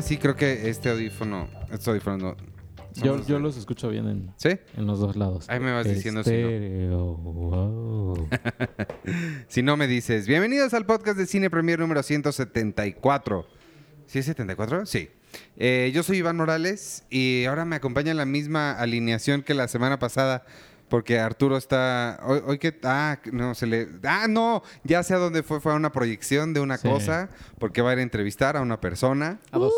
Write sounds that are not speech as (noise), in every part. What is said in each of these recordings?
Así creo que este audífono, estos audífonos no. Yo, los yo de- los escucho bien en, ¿Sí? en los dos lados. Ahí me vas diciendo si no. Estéreo, wow. (laughs) Si no me dices, bienvenidos al podcast de Cine Premier número 174. ¿Sí es 74? Sí. Eh, yo soy Iván Morales y ahora me acompaña en la misma alineación que la semana pasada porque Arturo está... Hoy, hoy que... Ah, no, se le... Ah, no, ya sé a dónde fue. Fue a una proyección de una Sí. cosa porque va a ir a entrevistar a una persona. A dos.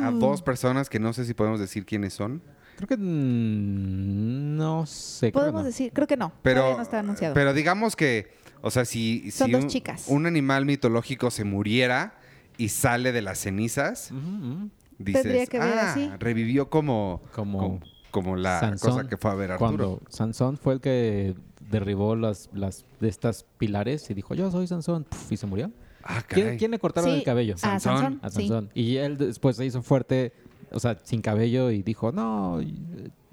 A dos personas que no sé si podemos decir quiénes son. Creo que mm, no sé. creo Podemos no. decir, creo que no. Pero, Todavía no está anunciado. pero digamos que, o sea, si, Son si dos un, chicas. un animal mitológico se muriera y sale de las cenizas, Ujú, ujú. dices, Tendría que ver ah, así". revivió como, Como como, como la Sansón, cosa que fue a ver Arturo. Cuando Sansón fue el que derribó las, las de estas pilares y dijo, yo soy Sansón, puf, y se murió. Ah, ¿Quién, caray. quién le cortaron Sí, el cabello? A Sansón. Sansón. A sí. Sansón. Y él después se hizo fuerte, o sea, sin cabello y dijo, no,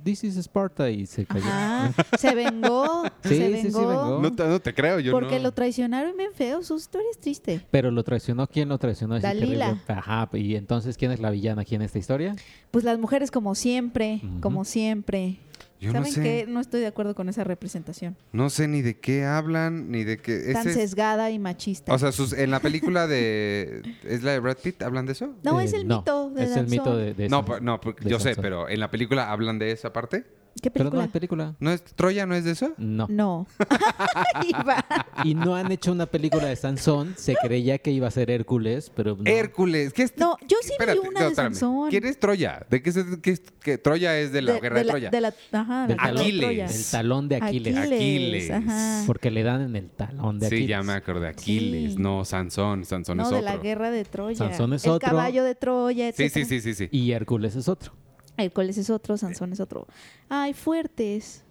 this is Sparta y se cayó. Ajá. (laughs) Se vengó. Sí, se sí, sí, vengó. vengó. No te, no te creo, yo Porque no. lo traicionaron bien feo. Su historia es triste. Pero lo traicionó, ¿quién lo traicionó? Ese Dalila. terrible- Ajá, y entonces, ¿quién es la villana aquí en esta historia? Pues las mujeres como siempre, como siempre. Yo no ¿Saben sé. qué? No estoy de acuerdo con esa representación. No sé ni de qué hablan, ni de qué... Tan ese es- sesgada y machista. o sea, sus- en la película de... ¿Es la de Brad Pitt? ¿Hablan de eso? no, Eh, es el no, mito de Es el mito de, de no, pa- no, porque de yo sé, Sansón. pero en la película hablan de esa parte. ¿Qué Pero no, película? la película. ¿No es Troya no es de eso? No. No. (laughs) Y no han hecho una película de Sansón. Se creía que iba a ser Hércules, pero no. Hércules. ¿Qué es? No, yo sí Espérate, vi una no, de. Sansón. ¿Quién es Troya? ¿De qué, es- qué- Troya es de la guerra de, la- Troya? de la- ajá, Del de Aquiles. El talón de Aquiles. Aquiles. ajá. Porque le dan en el talón de sí, Aquiles. ya me acordé. Aquiles, Sí. no Sansón. Sansón No, es de otro. la guerra de Troya. Sansón es el otro. caballo de Troya, Sí, etc. sí, sí, sí, sí. Y Hércules es otro. Hércules es otro, Sansón es otro. Ay, fuertes.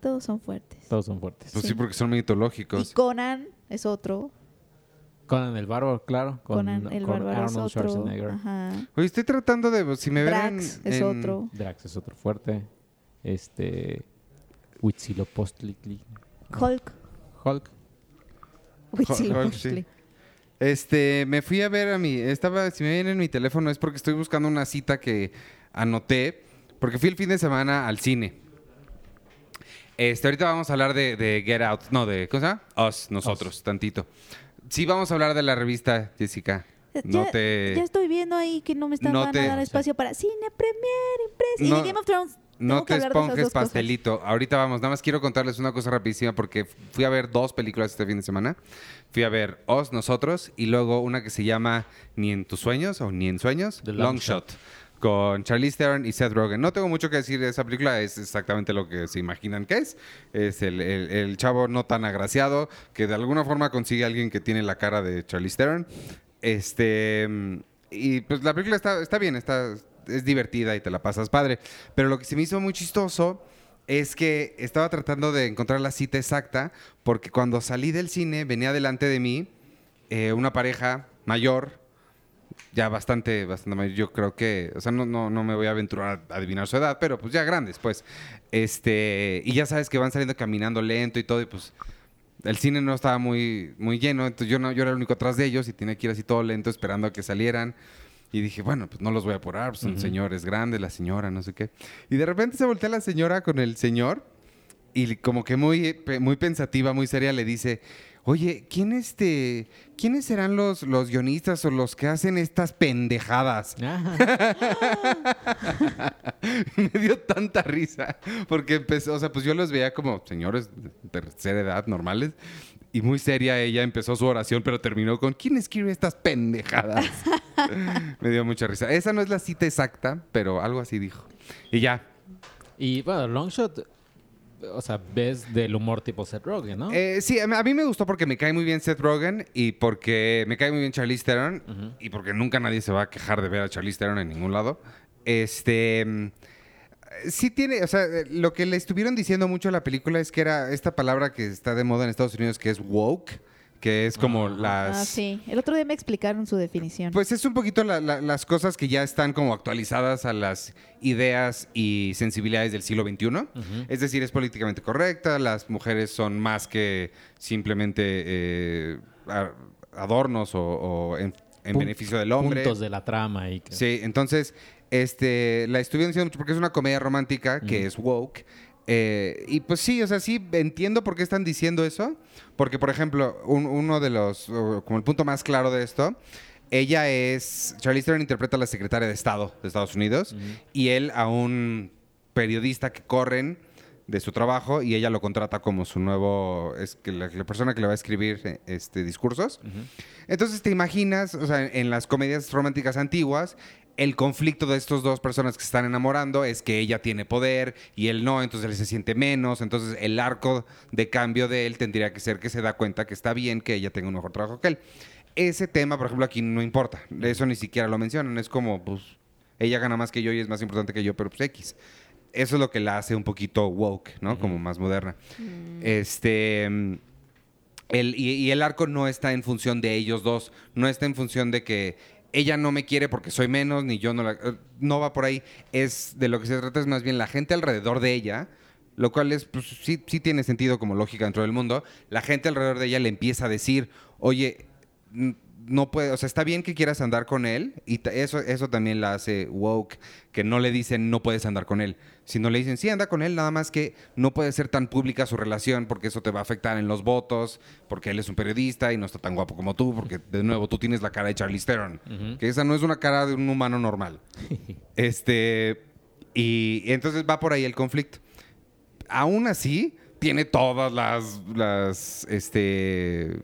Todos son fuertes. Todos son fuertes. Pues sí, Sí. porque son Y mitológicos. Conan es otro. Conan el bárbaro, claro. Con, Conan el con bárbaro es Arnold otro. Schwarzenegger. Ajá. Oye, estoy tratando de... Si me ven en- Drax es en- otro. Drax es otro fuerte. Este. Huitzilopochtli. Hulk. Hulk. Huitzilopochtli. sí. Este, me fui a ver a mi... Estaba... Si me ven en mi teléfono es porque estoy buscando una cita que anoté. Porque fui el fin de semana al cine. Este, ahorita vamos a hablar de, de Get Out. No, de... ¿Cómo se llama? Us, nosotros, tantito. Sí, vamos a hablar de la revista, Jessica. No ya, te... ya estoy viendo ahí que no me están no dando te- espacio para cine, premier, impresa. No- y de Game of Thrones. No te esponjes cosas. pastelito. Ahorita vamos. Nada más quiero contarles una cosa rapidísima porque fui a ver dos películas este fin de semana. Fui a ver Os, Nosotros y luego una que se llama Ni en tus sueños o Ni en sueños. The Long, Long Shot. Con Charlize Theron y Seth Rogen. No tengo mucho que decir de esa película, es exactamente lo que se imaginan que es. Es el, el- el chavo no tan agraciado que de alguna forma consigue a alguien que tiene la cara de Charlize Theron. Este. Y pues la película está, está bien, está, es divertida y te la pasas padre. Pero lo que se me hizo muy chistoso es que estaba tratando de encontrar la cita exacta porque cuando salí del cine venía delante de mí eh, una pareja mayor, ya bastante, bastante mayor. Yo creo que, o sea, no, no, no me voy a aventurar a adivinar su edad, pero pues ya grandes, pues. Este, y ya sabes que van saliendo caminando lento y todo, y pues el cine no estaba muy, muy lleno, entonces yo, no, yo era el único atrás de ellos y tenía que ir así todo lento esperando a que salieran. Y dije, bueno, pues no los voy a apurar, pues son Ujú. señores grandes, la señora, no sé qué. Y de repente se voltea la señora con el señor y como que muy, pe- muy pensativa, muy seria, le dice, oye, ¿quién este, ¿quiénes serán los, los guionistas o los que hacen estas pendejadas? Ajá. (laughs) me dio tanta risa porque empezó, o sea, pues yo los veía como señores de tercera edad normales y muy seria ella empezó su oración, pero terminó con ¿quién escribe estas pendejadas? (laughs) me dio mucha risa. Esa no es la cita exacta, pero algo así dijo. Y ya. Y bueno, Longshot, o sea, ves del humor tipo Seth Rogen, ¿no? Eh, sí, a mí- me gustó porque me cae muy bien Seth Rogen y porque me cae muy bien Charlize Theron y porque nunca nadie se va a quejar de ver a Charlize Theron en ningún lado. Este sí tiene, o sea, eh, lo que le estuvieron diciendo mucho a la película es que era esta palabra que está de moda en Estados Unidos que es woke, que es como Ah. las Ah, sí. El otro día me explicaron su definición. pues es un poquito la- la- las cosas que ya están como actualizadas a las ideas y sensibilidades del siglo XXI. Es decir, es políticamente correcta, las mujeres son más que simplemente eh, adornos o, o en- beneficio del hombre. Puntos de la trama y que... Sí, entonces, este, la estuve diciendo mucho porque es una comedia romántica que Ujú. es woke. eh, y pues sí, o sea, sí entiendo por qué están diciendo eso. Porque, por ejemplo, un- uno de los, como el punto más claro de esto, ella es, Charlize Theron interpreta a la secretaria de Estado de Estados Unidos y él a un periodista que corren de su trabajo y ella lo contrata como su nuevo, es que la, la persona que le va a escribir eh, este, discursos. Entonces te imaginas, o sea, en las comedias románticas antiguas, el conflicto de estos dos personas que se están enamorando es que ella tiene poder y él no, entonces él se siente menos, entonces el arco de cambio de él tendría que ser que se da cuenta que está bien que ella tenga un mejor trabajo que él. Ese tema, por ejemplo, aquí no importa, eso ni siquiera lo mencionan, es como, pues, ella gana más que yo y es más importante que yo, pero pues X. Eso es lo que la hace un poquito woke, ¿no? Como más moderna. Este... mm, el, y, y el arco no está en función de ellos dos, no está en función de que ella no me quiere porque soy menos, ni yo no la... eh, No va por ahí. Es de lo que se trata es más bien la gente alrededor de ella, lo cual es, pues, sí, sí tiene sentido como lógica dentro del mundo. La gente alrededor de ella le empieza a decir, oye, no puede, o sea, está bien que quieras andar con él, y eso, eso también la hace woke, que no le dicen no puedes andar con él, sino le dicen sí, anda con él, nada más que no puede ser tan pública su relación porque eso te va a afectar en los votos, porque él es un periodista y no está tan guapo como tú, porque de nuevo tú tienes la cara de Charlize Theron, que esa no es una cara de un humano normal. (laughs) este, y, y entonces va por ahí el conflicto. Aún así, tiene todas las, las, este,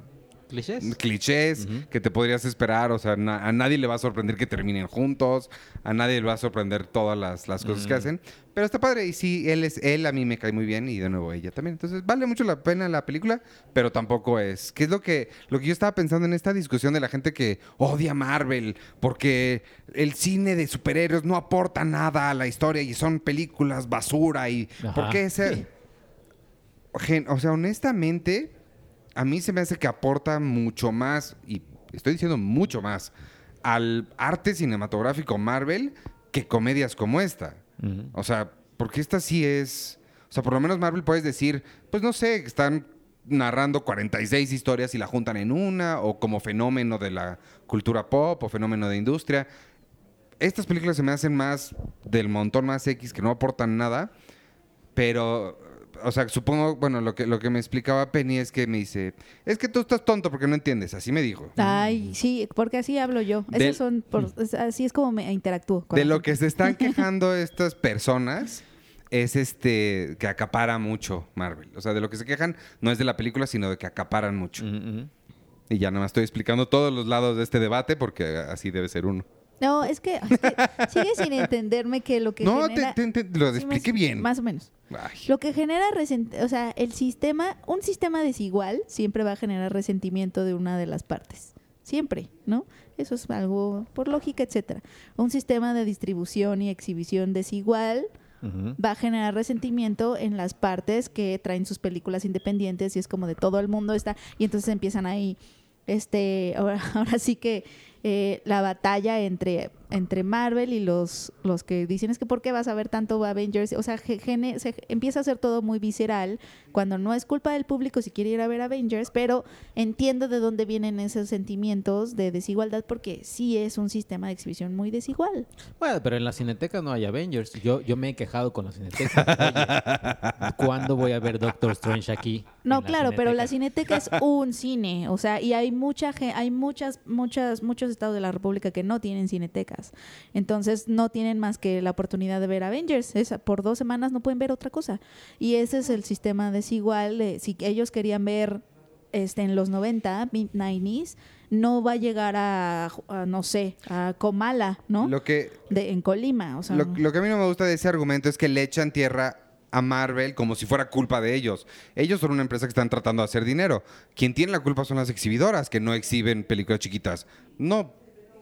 ¿Clichés? clichés que te podrías esperar. O sea, na- a nadie le va a sorprender que terminen juntos. A nadie le va a sorprender todas las, las cosas que Ujú. hacen. Pero está padre. Y sí, él es él a mí me cae muy bien y de nuevo ella también. Entonces vale mucho la pena la película, pero tampoco es. ¿Qué es lo que, lo que yo estaba pensando en esta discusión de la gente que odia Marvel porque el cine de superhéroes no aporta nada a la historia y son películas basura y Ajá. ¿por qué ese? O sea, honestamente, a mí se me hace que aporta mucho más, y estoy diciendo mucho más, al arte cinematográfico Marvel que comedias como esta. O sea, porque esta sí es... O sea, por lo menos Marvel puedes decir, pues no sé, están narrando 46 historias y la juntan en una, o como fenómeno de la cultura pop o fenómeno de industria. Estas películas se me hacen más del montón más X que no aportan nada, pero, o sea, supongo, bueno, lo que, lo que me explicaba Penny es que me dice, es que tú estás tonto porque no entiendes, así me dijo. Ay, sí, porque así hablo yo. Del- Esas son por- es- así es como me interactúo. con De lo que se están quejando estas personas es este que acapara mucho Marvel. O sea, de lo que se quejan no es de la película, sino de que acaparan mucho. Y ya nada más estoy explicando todos los lados de este debate porque así debe ser uno. No, es que, es que sigue sin entenderme que lo que no, genera... te, te- te- lo Sí, expliqué más- bien. Más o menos. Ay. Lo que genera resentimiento, o sea, el sistema, un sistema desigual siempre va a generar resentimiento de una de las partes. Siempre, ¿no? Eso es algo por lógica, etcétera. Un sistema de distribución y exhibición desigual va a generar resentimiento en las partes que traen sus películas independientes y es como de todo el mundo está y entonces empiezan ahí este ahora, (laughs) ahora sí que eh, la batalla entre entre Marvel y los los que dicen es que por qué vas a ver tanto Avengers o sea ge- gene- se empieza a ser todo muy visceral cuando no es culpa del público si quiere ir a ver Avengers pero entiendo de dónde vienen esos sentimientos de desigualdad porque sí es un sistema de exhibición muy desigual Bueno, pero en la cineteca no hay Avengers. Yo, yo me he quejado con la cineteca. Oye, ¿cuándo voy a ver Doctor Strange aquí? No, claro, pero la Cineteca? Es un cine, o sea, y hay mucha hay muchas muchas muchos estados de la República que no tienen cinetecas. Entonces, no tienen más que la oportunidad de ver Avengers, Esa- por dos semanas no pueden ver otra cosa. Y ese es el sistema desigual de si ellos querían ver este en los 90, mid 90s, no va a llegar a, a, no sé, a Comala, ¿no? Lo que de en Colima, o sea, Lo, lo que a mí no me gusta de ese argumento es que le echan tierra a Marvel como si fuera culpa de ellos. Ellos son una empresa que están tratando de hacer dinero. Quien tiene la culpa son las exhibidoras que no exhiben películas chiquitas. No,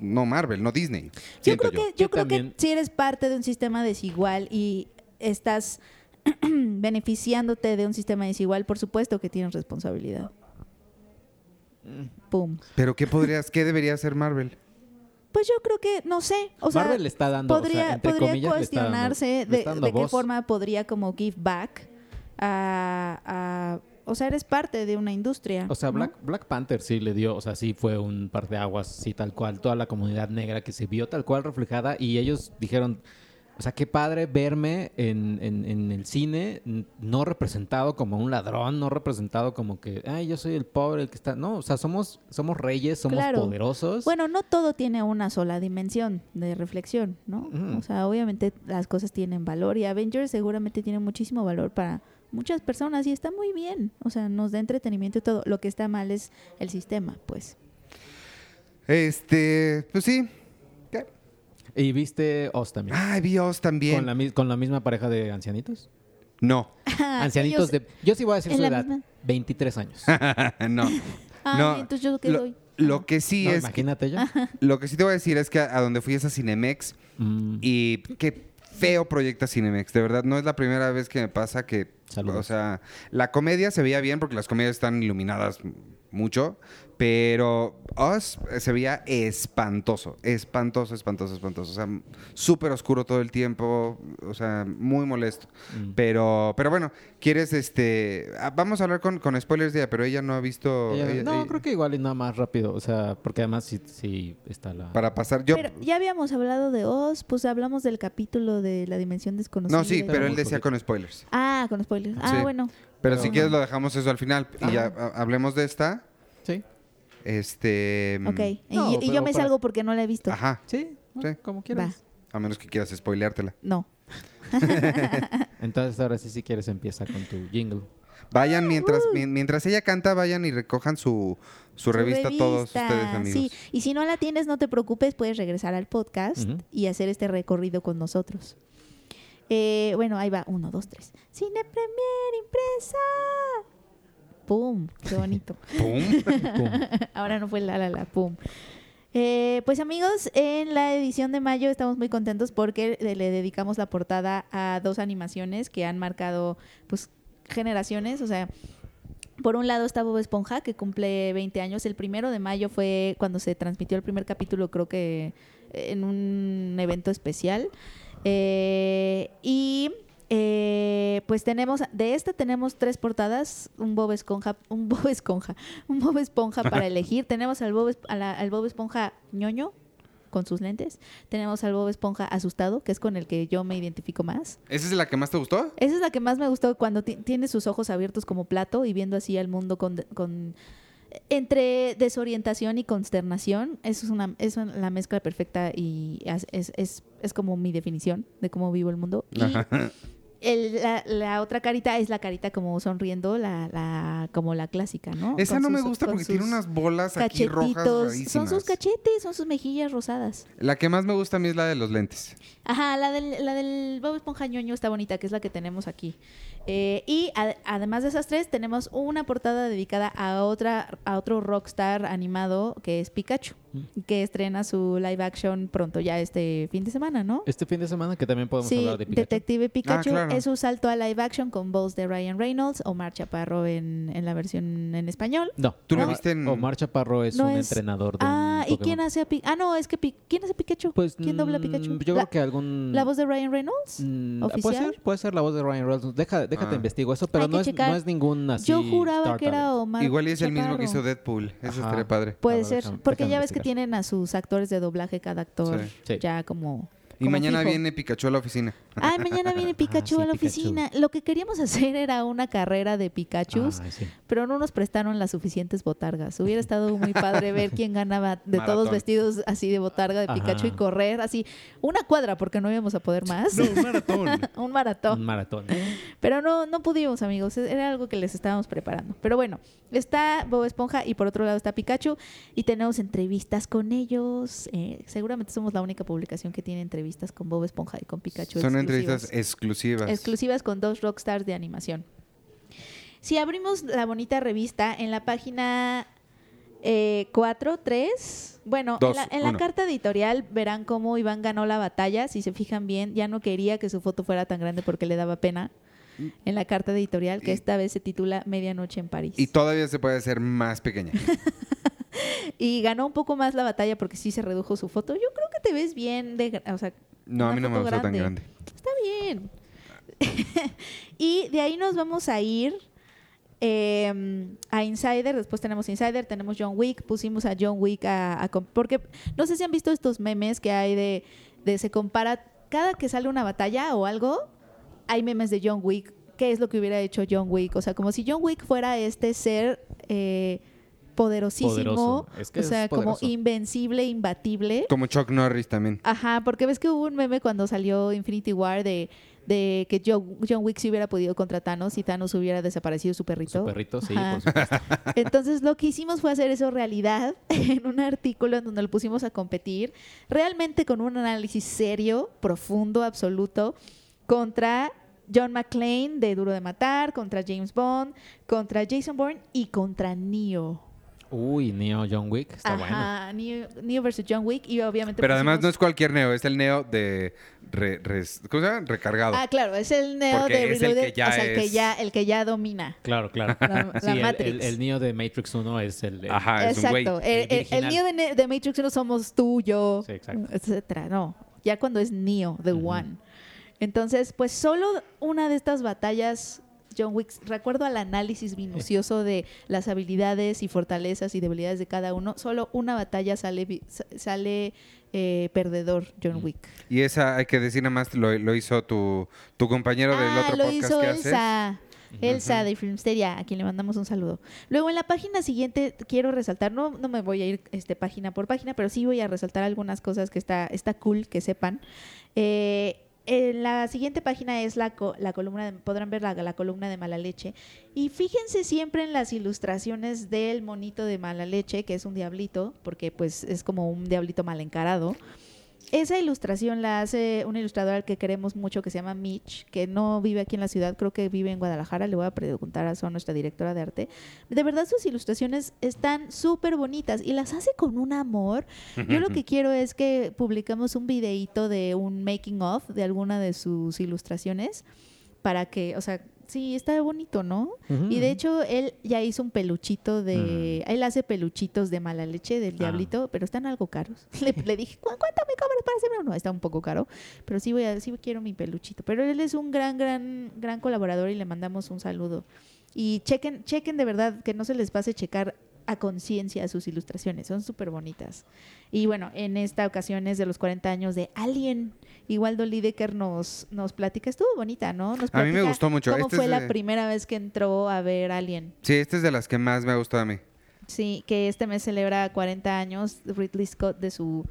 no Marvel, no Disney. Yo creo que, Yo yo creo que si eres parte de un sistema desigual y estás (clears throat) beneficiándote de un sistema desigual, por supuesto que tienes responsabilidad. Pum. Pero ¿qué podrías, qué debería hacer Marvel? Pues yo creo que, no sé, o sea, Marvel está dando, o sea, podría, entre podría comillas, dando- cuestionarse de, está dando de qué forma podría como give back a, a- o sea, eres parte de una industria. O sea, ¿no? Black, Black Panther sí le dio, o sea, sí fue un par de aguas, sí, tal cual, toda la comunidad negra que se vio tal cual reflejada y ellos dijeron, o sea, qué padre verme en, en- en el cine no representado como un ladrón, no representado como que, ay, yo soy el pobre, el que está... No, o sea, somos, somos reyes, somos Claro. poderosos. Bueno, no todo tiene una sola dimensión de reflexión, ¿no? O sea, obviamente las cosas tienen valor y Avengers seguramente tiene muchísimo valor para muchas personas y está muy bien. O sea, nos da entretenimiento y todo. Lo que está mal es el sistema, pues. Este, pues sí. ¿Y viste Oz también? Ay, vi Oz también. ¿Con la, ¿Con la misma pareja de ancianitos? No. ancianitos Ellos- de... Yo sí voy a decir su edad. misma- 23 años. (laughs) no. Ah, no. entonces yo qué lo, doy. lo que sí No, es. imagínate yo. Lo que sí te voy a decir es que a, a donde fui es a Cinemex Mm, y qué feo proyecta Cinemex. De verdad, no es la primera vez que me pasa que. Saludos. O sea, la comedia se veía bien porque las comedias están iluminadas mucho, pero Us se veía espantoso. Espantoso, espantoso, espantoso. O sea, súper oscuro todo el tiempo. O sea, muy molesto. mm. Pero, pero bueno, quieres este. ah, Vamos a hablar con, con spoilers ella, pero ella no ha visto. Ella- ella- no, ella- creo que igual y nada más rápido. O sea, porque además sí, sí está la... Para pasar. Yo. Pero ya habíamos hablado de Oz, pues hablamos del capítulo de la dimensión desconocida. No, sí, pero él decía con spoilers. Ah, con spoilers. Ah, Sí. bueno. Pero Pero si no. quieres lo dejamos eso al final y ya ha- hablemos de esta. Sí, Este. Ok. Y- No, y, yo pero me para- salgo porque no la he visto. Ajá. sí, como quieras. A menos que quieras spoileártela. No. (laughs) Entonces ahora sí, si quieres, empieza con tu jingle. Vayan mientras Uh. mi- mientras ella canta, vayan y recojan su, su, revista, todos revista, ustedes, amigos. Sí, y si no la tienes, no te preocupes, puedes regresar al podcast y hacer este recorrido con nosotros. Eh, bueno, ahí va, uno, dos, tres. Cine Premier impresa. ¡Pum! ¡Qué bonito! ¡Pum! Pum. (laughs) Ahora no fue la la la, ¡pum! Eh, pues amigos, en la edición de mayo estamos muy contentos porque le le dedicamos la portada a dos animaciones que han marcado pues generaciones, o sea, por un lado está Bob Esponja, que cumple 20 años. El primero de mayo fue cuando se transmitió el primer capítulo, creo que eh, en un evento especial. Eh, y eh, pues tenemos, de esta tenemos tres portadas, un Bob Esponja, un Bob Esponja, (laughs) un Bob Esponja para (laughs) elegir. tenemos al Bob, Es- a la- al Bob Esponja ñoño con sus lentes. Tenemos al Bob Esponja asustado, que es con el que yo me identifico más. ¿Esa es la que más te gustó? Esa es la que más me gustó cuando ti- tiene sus ojos abiertos como plato y viendo así al mundo con, con- entre desorientación y consternación. Eso es una es una- la mezcla perfecta y es, es, es- es como mi definición de cómo vivo el mundo. Y el- la, la otra carita es la carita como sonriendo, la, la como la clásica, ¿no? Esa Con no me gusta porque tiene unas bolas aquí rojas. Son sus cachetes, son sus mejillas rosadas. La que más me gusta a mí es la de los lentes. Ajá, la del, la del Bob Esponja ñoño está bonita, que es la que tenemos aquí. Eh, y además de esas tres, tenemos una portada dedicada a otra a otro rockstar animado que es Pikachu, que estrena su live action pronto, ya este fin de semana, ¿no? Este fin de semana que también podemos Sí, hablar de Pikachu. Detective Pikachu Ah, claro. es un salto a live action con voz de Ryan Reynolds, Omar Chaparro en, en la versión en español. No. ¿Tú lo Omar- viste en- Omar Chaparro es No un es- entrenador de Ah, un ¿y quién hace a Pi- Ah, no, es que Pi- ¿quién hace Pikachu? Pues, ¿Quién dobla a mm, Pikachu? Yo la, creo que algún... ¿La voz de Ryan Reynolds? Mm, Puede ¿Oficial? ser, puede ser la voz de Ryan Reynolds. Deja, déjate Ah. investigo eso, pero Hay no que es, checar. no es ningún así. Yo juraba que era. Omar Igual y es el mismo que hizo Deadpool. Eso Ajá. estaría padre. Puede ver, ser, déjame- porque déjame ya ves que tienen a sus actores de doblaje cada actor. Sí. ya como... Y mañana fijo. viene Pikachu a la oficina. Ay, mañana viene (laughs) Pikachu sí, a la Pikachu. oficina. Lo que queríamos (laughs) hacer era una carrera de Pikachus, Ay, sí. pero no nos prestaron las suficientes botargas. Hubiera estado muy padre ver quién ganaba (laughs) de todos vestidos así de botarga de Pikachu y correr así una cuadra porque no íbamos a poder más. un maratón. un maratón. Un maratón. Pero no, no pudimos, amigos. Era algo que les estábamos preparando. Pero bueno, está Bob Esponja y por otro lado está Pikachu. Y tenemos entrevistas con ellos. Eh, seguramente somos la única publicación que tiene entrevistas con Bob Esponja y con Pikachu. Son exclusivas. entrevistas exclusivas. exclusivas con dos rockstars de animación. Si abrimos la bonita revista en la página 4, 3, bueno, Dos, en, la, en la uno. carta editorial verán cómo Iván ganó la batalla. Si se fijan bien, ya no quería que su foto fuera tan grande porque le daba pena. En la carta editorial, que Y- esta vez se titula Medianoche en París. Y todavía se puede hacer más pequeña. (laughs) Y ganó un poco más la batalla porque sí se redujo su foto. Yo creo que te ves bien, de, o sea, No, a mí no me gusta tan grande. Está bien. (laughs) y de ahí nos vamos a ir eh, a Insider, después tenemos Insider, tenemos John Wick, pusimos a John Wick a, porque no sé si han visto estos memes que hay de, de se compara cada que sale una batalla o algo, hay memes de John Wick. ¿Qué es lo que hubiera hecho John Wick? O sea, como si John Wick fuera este ser eh, poderosísimo, Poderoso. Es que o es sea, como invencible, imbatible. Como Chuck Norris también. Ajá, porque ves que hubo un meme cuando salió Infinity War de, de que John, John Wick se hubiera podido contra Thanos y Thanos hubiera desaparecido su perrito. Su perrito, sí, Ajá. por supuesto. (laughs) Entonces lo que hicimos fue hacer eso realidad (laughs) en un artículo en donde lo pusimos a competir, realmente con un análisis serio, profundo, absoluto, contra John McClane de Duro de Matar, contra James Bond, contra Jason Bourne y contra Neo. Uy, Neo John Wick, está bueno. Ajá, Neo, Neo versus John Wick y obviamente Pero además pusimos- no es cualquier Neo, es el Neo de re- res- ¿cómo se llama? recargado. Ah, claro, es el Neo Porque de es el que Reloaded, ya o sea, el que ya, el que ya domina. Claro, claro. La- Sí, la el- Matrix. El, el Neo de Matrix 1 es el... el- Ajá, es un güey. Exacto. El, el el-. Neo de, de Matrix no somos tú, yo, Sí, exacto. etcétera. No, ya cuando es Neo, The Ujú. One. Entonces, pues solo una de estas batallas, John Wick, recuerdo al análisis minucioso de las habilidades y fortalezas y debilidades de cada uno, solo una batalla sale, sale eh, perdedor, John. Wick. Y esa, hay que decir nada más, lo, lo hizo tu, tu compañero del ah, otro lo podcast hizo que haces. Elsa. Elsa de Filmsteria, a quien le mandamos un saludo. Luego en la página siguiente quiero resaltar, no, no me voy a ir este, página por página, pero sí voy a resaltar algunas cosas que está, está cool que sepan. Eh, en la siguiente página es la, co- la columna, de- podrán ver la, la columna de mala leche. Y fíjense siempre en las ilustraciones del monito de mala leche, que es un diablito, porque pues es como un diablito mal encarado. Esa ilustración la hace un ilustrador al que queremos mucho que se llama Mitch, que no vive aquí en la ciudad, creo que vive en Guadalajara. Le voy a preguntar a Son, nuestra directora de arte. De verdad, sus ilustraciones están súper bonitas y las hace con un amor. Yo lo que quiero es que publicamos un videíto de un making of de alguna de sus ilustraciones para que, o sea, sí, está bonito, ¿no? Y de hecho, él ya hizo un peluchito de. Él hace peluchitos de mala leche del Ah. diablito, pero están algo caros. (laughs) Le, le dije, "¿Cu- ¿cuánto me cobras para hacerme uno? Está un poco caro, pero sí voy a, sí quiero mi peluchito. Pero él es un gran, gran, gran colaborador y le mandamos un saludo. Y chequen, chequen de verdad que no se les pase checar a conciencia sus ilustraciones, son súper bonitas. Y bueno, en esta ocasión es de los 40 años de Alien. Igual Lidecker nos, nos platica, estuvo bonita, ¿no? Nos A mí me gustó mucho. ¿Cómo Este fue la primera vez que entró a ver Alien? Sí, esta es de las que más me ha gustado a mí. Sí, que este mes celebra 40 años Ridley Scott de su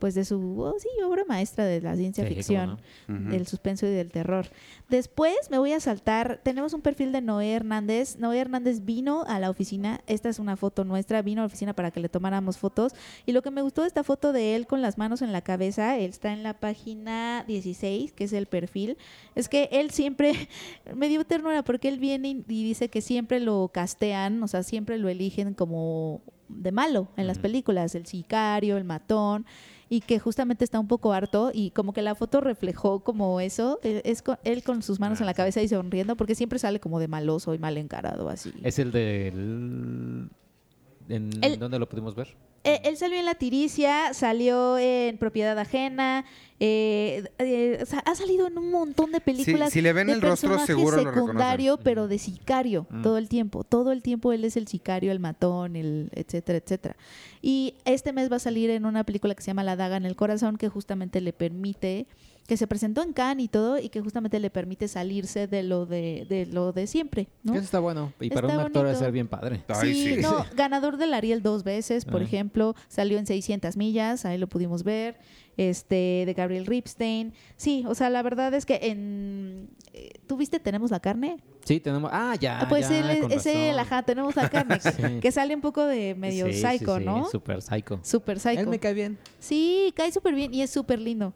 pues de su oh, sí, obra maestra de la ciencia Sí, ficción, del suspenso y del terror. Después me voy a saltar, tenemos un perfil de Noé Hernández. Noé Hernández vino a la oficina, esta es una foto nuestra, vino a la oficina para que le tomáramos fotos. Y lo que me gustó de esta foto de él con las manos en la cabeza, él está en la página 16, que es el perfil, es que él siempre, (laughs) me dio ternura porque él viene y dice que siempre lo castean, o sea, siempre lo eligen como de malo en las películas, el sicario, el matón, y que justamente está un poco harto y como que la foto reflejó como eso, eh, es con- él con sus manos en la cabeza y sonriendo, porque siempre sale como de maloso y mal encarado así. Es el del... ¿En El- dónde lo pudimos ver? Eh, él salió en La Tiricia, salió en Propiedad Ajena, eh, eh, o sea, ha salido en un montón de películas. si le ven de el rostro, seguro secundario, reconocen. pero de sicario, Mm. todo el tiempo. Todo el tiempo él es el sicario, el matón, el etcétera, etcétera. Y este mes va a salir en una película que se llama La Daga en el Corazón, que justamente le permite, que se presentó en Cannes y todo, y que justamente le permite salirse de lo de, de lo de siempre, ¿no? Eso está bueno. Y para Está un actor debe bonito. ser bien padre. Ay, sí, sí. no, (laughs) ganador del Ariel dos veces, por Ah. ejemplo, salió en 600 millas, ahí lo pudimos ver, este, de Gabriel Ripstein. Sí, o sea, la verdad es que en... eh, ¿Tú viste Tenemos la carne? Sí, tenemos... Ah, ya, Ah, pues ya, él es- con es él, razón. ajá, Tenemos la carne, (laughs) que- Sí. que sale un poco de medio Sí, sí, psycho, sí, ¿no? Super psycho. Super psycho. Él me cae bien. Sí, cae súper bien y es súper lindo.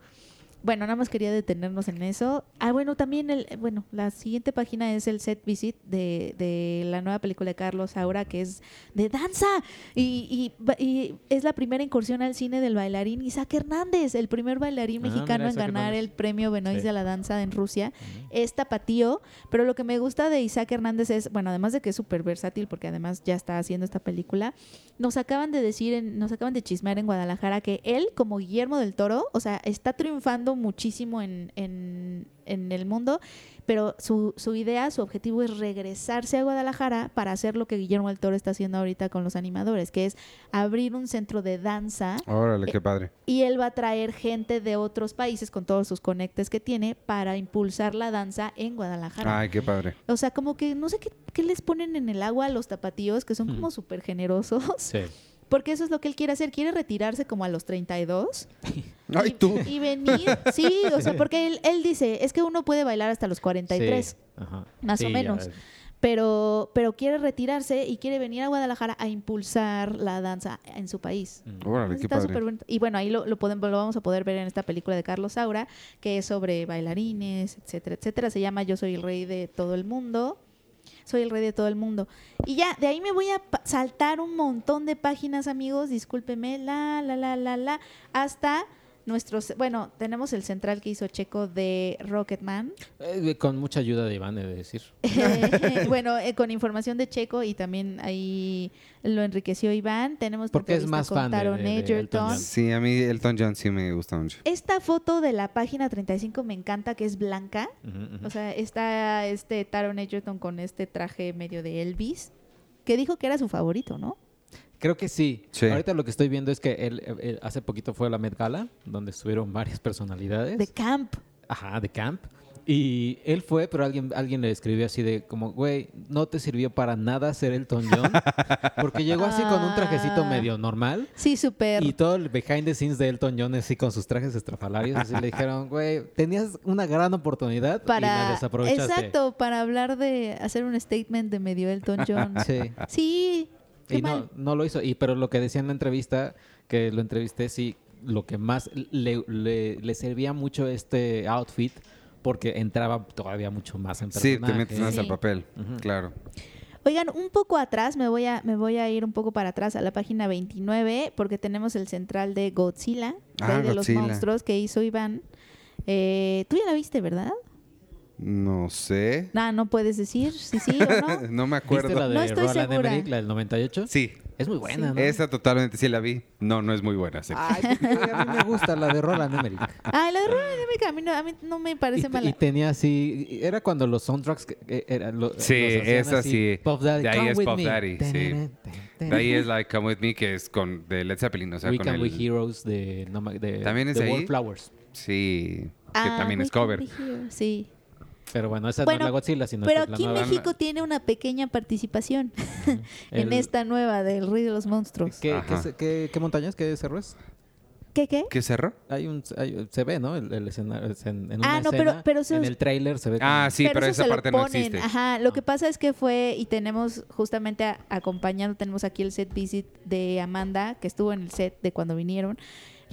Bueno, nada más quería detenernos en eso. Ah, bueno, también el, bueno, la siguiente página es el set visit de, de la nueva película de Carlos Saura, que es de danza. Y, y es la primera incursión al cine del bailarín Isaac Hernández, el primer bailarín Ah, mexicano mira, en ganar Hernández. el premio Benoist Sí. de la danza en Rusia. Es tapatío, pero lo que me gusta de Isaac Hernández es, bueno, además de que es súper versátil, porque además ya está haciendo esta película, nos acaban de decir, en- nos acaban de chismear en Guadalajara que él, como Guillermo del Toro, o sea, está triunfando muchísimo en, en, en el mundo, pero su, su idea, su objetivo es regresarse a Guadalajara para hacer lo que Guillermo del Toro está haciendo ahorita con los animadores, que es abrir un centro de danza Órale, qué padre. y él va a traer gente de otros países con todos sus conectes que tiene para impulsar la danza en Guadalajara. Ay, qué padre. O sea, como que no sé qué, qué les ponen en el agua a los tapatíos, que son como súper generosos, Sí. Porque eso es lo que él quiere hacer. Quiere retirarse como a los 32 (laughs) Ay, y, tú. y venir. Sí, o sea, porque él, él dice, es que uno puede bailar hasta los 43. Sí, ajá. más o menos. Pero, pero quiere retirarse y quiere venir a Guadalajara a impulsar la danza en su país. mm. Órale, qué Está padre. súper bonito. Y bueno, ahí lo, lo, podemos, lo vamos a poder ver en esta película de Carlos Saura, que es sobre bailarines, etcétera, etcétera. Se llama Yo soy el rey de todo el mundo. Soy el rey de todo el mundo. Y ya, de ahí me voy a saltar un montón de páginas, amigos. Discúlpeme, la, la, la, la, la. Hasta nuestros. Bueno, tenemos el central que hizo Checo de Rocketman. Eh, con mucha ayuda de Iván, he de decir. (laughs) (laughs) bueno, eh, con información de Checo y también ahí lo enriqueció Iván. Tenemos Porque es más con fan de- Taron de- de Elton Egerton. John. Sí, a mí Elton John sí me gusta mucho. Esta foto de la página 35 me encanta, que es blanca. O sea, está este Taron Egerton con este traje medio de Elvis, que dijo que era su favorito, ¿no? Creo que sí. Sí. Ahorita lo que estoy viendo es que él, él hace poquito fue a la Met Gala, donde estuvieron varias personalidades. De Camp. Ajá, de camp. Y él fue, pero alguien, alguien le escribió así de como, güey, no te sirvió para nada ser Elton John. (laughs) Porque llegó así con un trajecito Ah. medio normal. Sí, súper. Y todo el behind the scenes de Elton John así con sus trajes estrafalarios. Así le dijeron, (laughs) güey, tenías una gran oportunidad y la Para, desaprovechaste. exacto, para hablar de hacer un statement de medio Elton John. Sí. sí, qué Y no, mal. no lo hizo. Y pero lo que decía en la entrevista, que lo entrevisté, sí, lo que más le, le- le servía mucho este outfit, porque entraba todavía mucho más en Sí, personaje. te metes más Sí. al papel. Claro. Oigan, un poco atrás, me voy, a, me voy a ir un poco para atrás a la página 29, porque tenemos el central de Godzilla, Ah, de Godzilla. los monstruos, que hizo Iván. Eh, Tú ya la viste, ¿verdad? No sé. No, no puedes decir si sí o no. (laughs) no me ¿Viste la acuerdo. de No estoy Roland segura. Emmerich, la del 98? Sí, Es muy buena, ¿no? esa totalmente sí la vi. No, no es muy buena. sí. Ay, porque a mí me gusta la de Roland Emmerich. (laughs) Ah, la de Roland Emmerich a mí no, a mí no me Y, parece te- mala. y tenía así, era cuando los soundtracks eh, era, lo- Sí, esa así, sí. Puff Daddy, De ahí Come es With Puff Me. Daddy, sí. Teneren, ten, De ahí es ten. like Come With Me, que es con de Led Zeppelin. O sea, We con Can el... We Heroes de, no de, ¿También es de ahí? Wallflowers. Sí, que Ah, también We es Can cover. Be Here, Sí. Pero bueno, esa no Bueno, es la Godzilla, sino Pero aquí nueva. México tiene una pequeña participación (laughs) en esta nueva del Rey de los Monstruos. ¿Qué, qué, qué- qué montañas? ¿Qué cerro es? ¿Qué, qué? ¿Qué cerro? Hay un, hay- se ve, ¿no? El, el escenario, es en, en Ah, una no, pero- escena, pero eso en el tráiler se ve Ah, como- sí, pero, esa parte no ponen, existe. Ajá, lo que pasa es que fue, y tenemos justamente a- acompañando, tenemos aquí el set visit de Amanda, que estuvo en el set de cuando vinieron.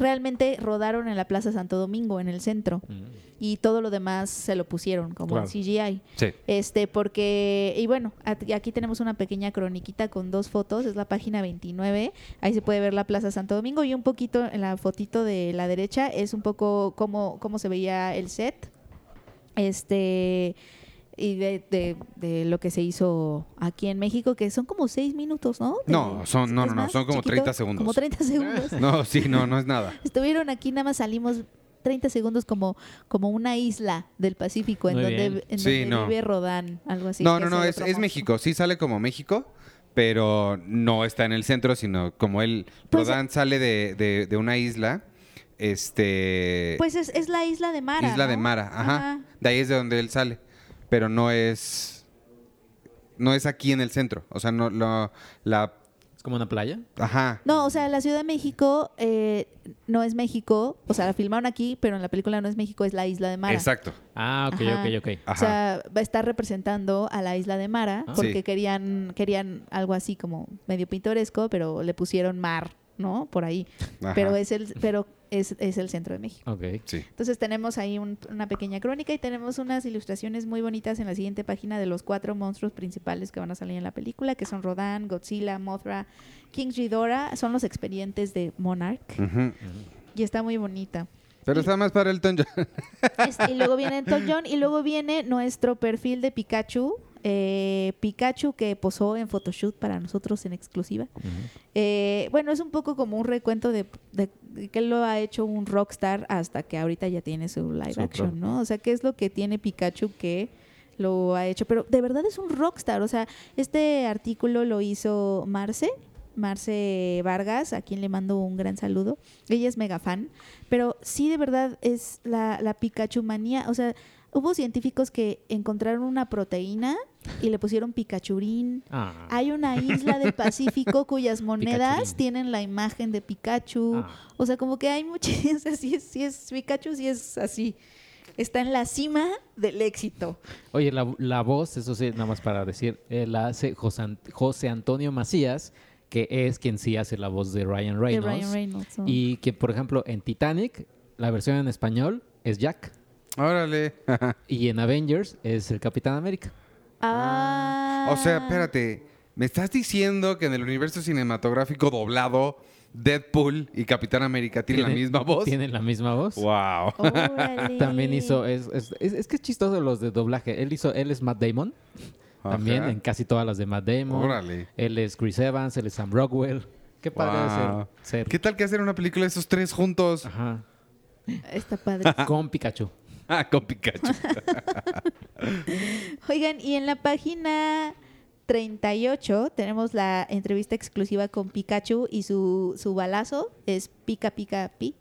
Realmente rodaron en la Plaza Santo Domingo, en el centro, Mm. y todo lo demás se lo pusieron como Claro. en CGI. Sí. Este, porque, y bueno, aquí tenemos una pequeña croniquita con dos fotos, es la página 29, ahí se puede ver la Plaza Santo Domingo y un poquito en la fotito de la derecha es un poco cómo, cómo se veía el set, este, y de, de, de lo que se hizo aquí en México, que son como seis minutos, ¿no? De- No, son- no, ¿es no, no, son como ¿Chiquito? 30 segundos. Como 30 segundos. (laughs) No, sí, no, no es nada. (laughs) Estuvieron aquí, nada más salimos 30 segundos como, como una isla del Pacífico en Muy donde, bien. en Sí, donde no. vive Rodán, algo así. no, no, no, es, es. México. Sí sale como México, pero no está en el centro, sino como él, Pues, Rodan sale de, de- de una isla, este... Pues es, es la isla de Mara. Isla de. Mara, ajá. De ahí es de donde él sale, pero no es... No es aquí en el centro, o sea, no, lo, la... Es como una playa. Ajá. No, o sea, la Ciudad de México eh, no es México. O sea, la filmaron aquí, pero en la película no es México, es la isla de Mara. Exacto. Ah, ok, Ajá. ok, ok. Ajá. O sea, va a estar representando a la isla de Mara Ah. porque Sí. querían querían algo así como medio pintoresco, pero le pusieron mar, ¿no? Por ahí. Ajá. Pero es el pero es, es el centro de México. Sí. Entonces tenemos ahí un- una pequeña crónica y tenemos unas ilustraciones muy bonitas en la siguiente página de los cuatro monstruos principales que van a salir en la película, que son Rodan, Godzilla, Mothra, King Ghidorah, son los expedientes de Monarch Ujú. y está muy bonita. Pero está más para Elton John. Es- y luego viene Elton John y luego viene nuestro perfil de Pikachu, eh, Pikachu que posó en photoshoot para nosotros en exclusiva. Eh, bueno, es un poco como un recuento de, de- de que lo ha hecho un rockstar hasta que ahorita ya tiene su live action, ¿no? O sea, ¿qué es lo que tiene Pikachu que lo ha hecho? Pero de verdad es un rockstar. O sea, este artículo lo hizo Marce. Marce Vargas, a quien le mando un gran saludo. Ella es mega fan, pero sí de verdad es la, la Pikachu manía. O sea, hubo científicos que encontraron una proteína y le pusieron Pikachurín. Ah. Hay una isla del Pacífico (laughs) cuyas monedas Pikachurín. tienen la imagen de Pikachu. Ah. O sea, como que hay muchas, (laughs) sí es, es Pikachu, sí es así. Está en la cima del éxito. Oye, la, la voz, eso sí, nada más para decir, eh, la hace José, José Antonio Macías, que es quien sí hace la voz de Ryan De Reynolds. Ryan Reynolds. ¿no? Y que, por ejemplo, en Titanic, la versión en español es Jack. Órale. (laughs) Y en Avengers es el Capitán América. Ah. o sea, espérate. ¿Me estás diciendo que en el universo cinematográfico doblado, Deadpool y Capitán América tienen la misma voz? Tienen la misma voz. ¡Wow! Órale. También hizo, es, es, es- es que es chistoso los de doblaje. Él hizo, él es Matt Damon, también Ajá. en casi todas las de Matt Damon. Órale. Él es Chris Evans, él es Sam Rockwell. Qué padre Wow. ser, ser- ¿Qué tal que hacer una película de esos tres juntos? Ajá. Está padre. Con Pikachu. (laughs) Ah, con Pikachu. (laughs) Oigan, y en la página 38 tenemos la entrevista exclusiva con Pikachu y su, su balazo es Pica Pica Pi.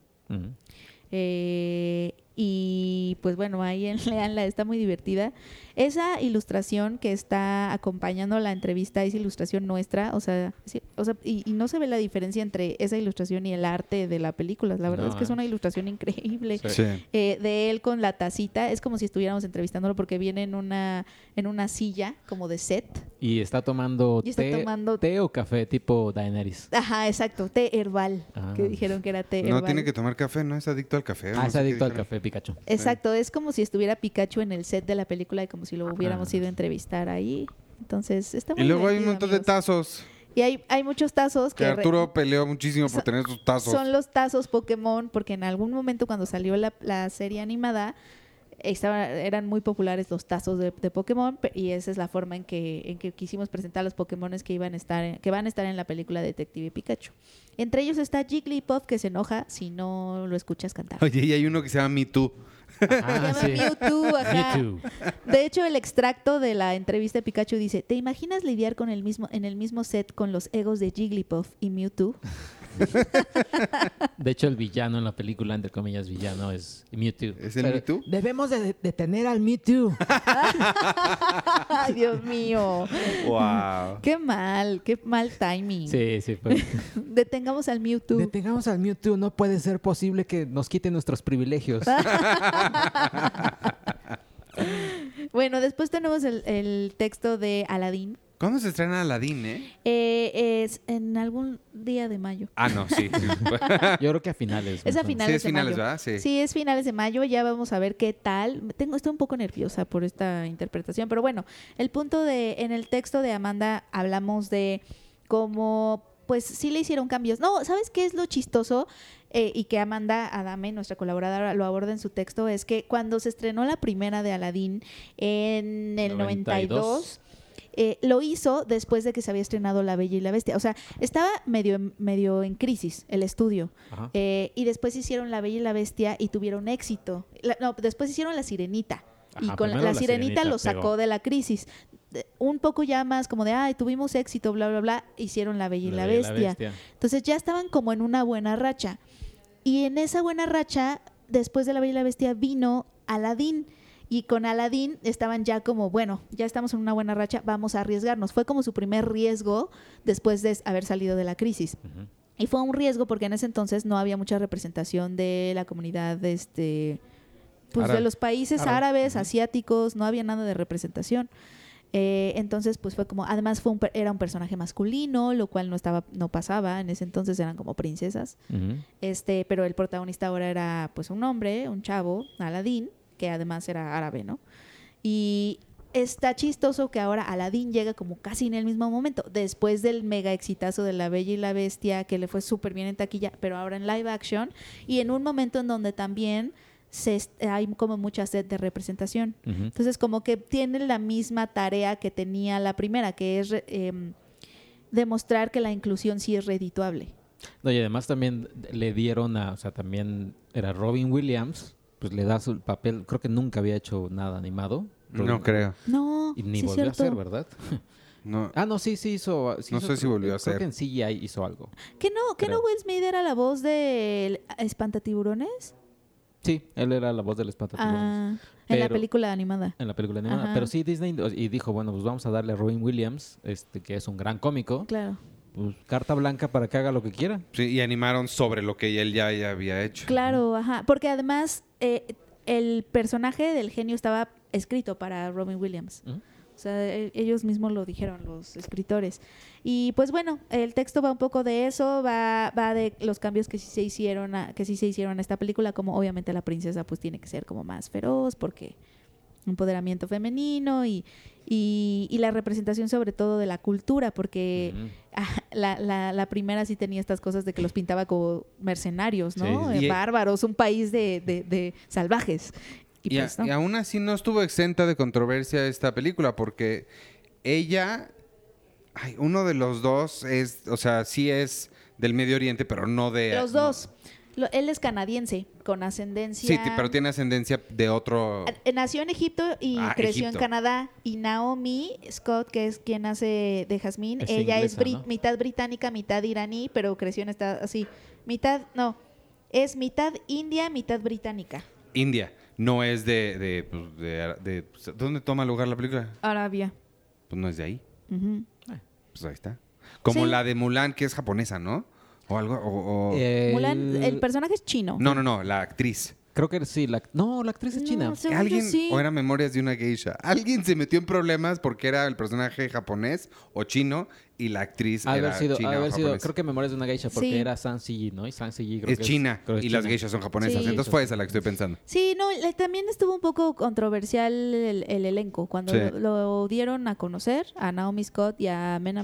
Eh, y pues bueno, ahí en (laughs) leanla, está muy divertida. Esa ilustración que está acompañando la entrevista es ilustración nuestra, o sea, sí, o sea y, y no se ve la diferencia entre esa ilustración y el arte de la película. La verdad No, es que es una ilustración increíble. Sí. Sí. Eh, de él con la tacita, es como si estuviéramos entrevistándolo porque viene en una, en una silla como de set. Y está tomando, Y está té, tomando- té o café tipo Daenerys. Ajá, exacto, té herbal, Ah. que dijeron que era té No herbal. tiene que tomar café, ¿no? Es adicto al café. Ah, no es adicto al dijeron. Pikachu. Exacto, es como si estuviera Pikachu en el set de la película y como si lo hubiéramos Ah. ido a entrevistar ahí. Entonces, está muy Y luego hay un montón de tazos. Y hay, hay muchos tazos Que que re- Arturo peleó muchísimo por Son- tener sus tazos. son los tazos Pokémon, porque en algún momento cuando salió la, la serie animada, eran muy populares los tazos de, de Pokémon y esa es la forma en que, en que quisimos presentar los Pokémon que iban a estar en- que van a estar en la película Detective Pikachu. Entre ellos está Jigglypuff que se enoja si no lo escuchas cantar. Oye, y hay uno que se llama Me Too. Ah, (laughs) Se llama Mewtwo, ajá. Mewtwo. De hecho, el extracto de la entrevista de Pikachu dice, ¿te imaginas lidiar con el mismo, en el mismo set con los egos de Jigglypuff y Mewtwo? (laughs) De hecho, el villano en la película, entre comillas, villano, es Mewtwo. ¿Es el Pero Mewtwo? Debemos de detener al Mewtwo. Ay, Dios mío. ¡Wow! Qué mal, qué mal timing. sí, sí. fue- (laughs) Detengamos al Mewtwo. Detengamos al Mewtwo. No puede ser posible que nos quiten nuestros privilegios. (laughs) bueno, después tenemos el, el texto de Aladdin. ¿Cuándo se estrena Aladdin, eh? Eh, es en algún día de mayo. Ah, no, sí. (laughs) Yo creo que a finales. Es a finales sí, es de finales, mayo. ¿verdad? Sí. Sí, es finales de mayo. Ya vamos a ver qué tal. Tengo, estoy un poco nerviosa por esta interpretación, pero bueno, el punto de en el texto de Amanda hablamos de cómo, pues, sí le hicieron cambios. No, ¿sabes qué es lo chistoso? Eh, y que Amanda Adame, nuestra colaboradora, lo aborda en su texto, es que cuando se estrenó la primera de Aladdin en el 92, 92, eh, lo hizo después de que se había estrenado La Bella y la Bestia. O sea, estaba medio, en- medio en crisis el estudio. Eh, y después hicieron La Bella y la Bestia y tuvieron éxito. La- no, después hicieron La Sirenita. y con la, la La Sirenita, Sirenita lo sacó pegó. de la crisis. De- Un poco ya más como de, ay, tuvimos éxito, bla, bla, bla. Hicieron La Bella y la, Bella Bestia. Entonces ya estaban como en una buena racha. Y en esa buena racha, después de La Bella y la Bestia, vino Aladín. Y con Aladín estaban ya como, bueno, ya estamos en una buena racha, vamos a arriesgarnos. Fue como su primer riesgo después de haber salido de la crisis. Y fue un riesgo porque en ese entonces no había mucha representación de la comunidad este, pues de los países Árabe. árabes, asiáticos, no había nada de representación. Eh, entonces, pues fue como, además fue un era un personaje masculino, lo cual no estaba, no pasaba, en ese entonces eran como princesas. Este, pero el protagonista ahora era pues un hombre, un chavo, Aladín, que además era árabe, ¿no? Y está chistoso que ahora Aladdin llega como casi en el mismo momento, después del mega exitazo de La Bella y la Bestia, que le fue súper bien en taquilla, pero ahora en live action, y en un momento en donde también se hay como mucha sed de representación. Entonces, como que tienen la misma tarea que tenía la primera, que es em, demostrar que la inclusión sí es redituable. No, y además también le dieron a, o sea, también era Robin Williams, pues le da su papel, creo que nunca había hecho nada animado. No creo. No, Y ni sí volvió a hacer, ¿verdad? (laughs) No. Ah, no, sí, sí hizo. sí No hizo- sé si creo- volvió a Creo hacer. que en CGI hizo algo. ¿Que no, que no Creo. Will Smith era la voz de Espantatiburones? Sí, él era la voz del espantatiburones Ah, en la película animada. en la película animada. Ajá. Pero sí, Disney y dijo, bueno, pues vamos a darle a Robin Williams, este que es un gran cómico, Claro. pues carta blanca para que haga lo que quiera. Sí, y animaron sobre lo que él ya, ya había hecho. Claro, ajá. Porque además eh, el personaje del genio estaba escrito para Robin Williams. O sea, e- ellos mismos lo dijeron, los escritores. Y pues bueno, el texto va un poco de eso, va, va de los cambios que sí se hicieron a, que sí se hicieron a esta película, como obviamente la princesa pues tiene que ser como más feroz, porque empoderamiento femenino y, y, y la representación sobre todo de la cultura, porque ah, la, la, la primera sí tenía estas cosas de que los pintaba como mercenarios, ¿no? Sí. Eh, Y- Bárbaros, un país de, de, de salvajes. Y, Y, a- pues no. y aún así no estuvo exenta de controversia esta película porque ella, ay, uno de los dos es, o sea, sí es del Medio Oriente, pero no de... Los no- dos. Lo- él es canadiense, con ascendencia. Sí, pero tiene ascendencia de otro... Eh, Nació en Egipto y Ah, creció Egipto. en Canadá. Y Naomi Scott, que es quien hace de Jazmín, Es ella es inglesa, bri- ¿no? mitad británica, mitad iraní, pero creció en esta así. Mitad, no, es mitad india, mitad británica. India. No es de... de, pues, de- de- pues, ¿Dónde toma lugar la película? Arabia. Pues no es de ahí. Ujú. Pues ahí está. Como Sí. la de Mulan, que es japonesa, ¿no? O algo... o- o- El- Mulan, el personaje es chino. No, no, no, la actriz. Creo que sí, la, no, la actriz es No, china. según yo ¿Alguien, sí. o era Memorias de una geisha? Alguien se metió en problemas porque era el personaje japonés o chino y la actriz Ha de era sido, china ha de o haber sido japonesa. creo que Memorias de una geisha, porque Sí. era San Yi, ¿no? Y San Yi creo es que china creo que es y las china. geishas son japonesas. Sí. Entonces fue esa la que estoy pensando. Sí, no, le- también estuvo un poco controversial el, el elenco. Cuando Sí. lo, lo dieron a conocer, a Naomi Scott y a Mena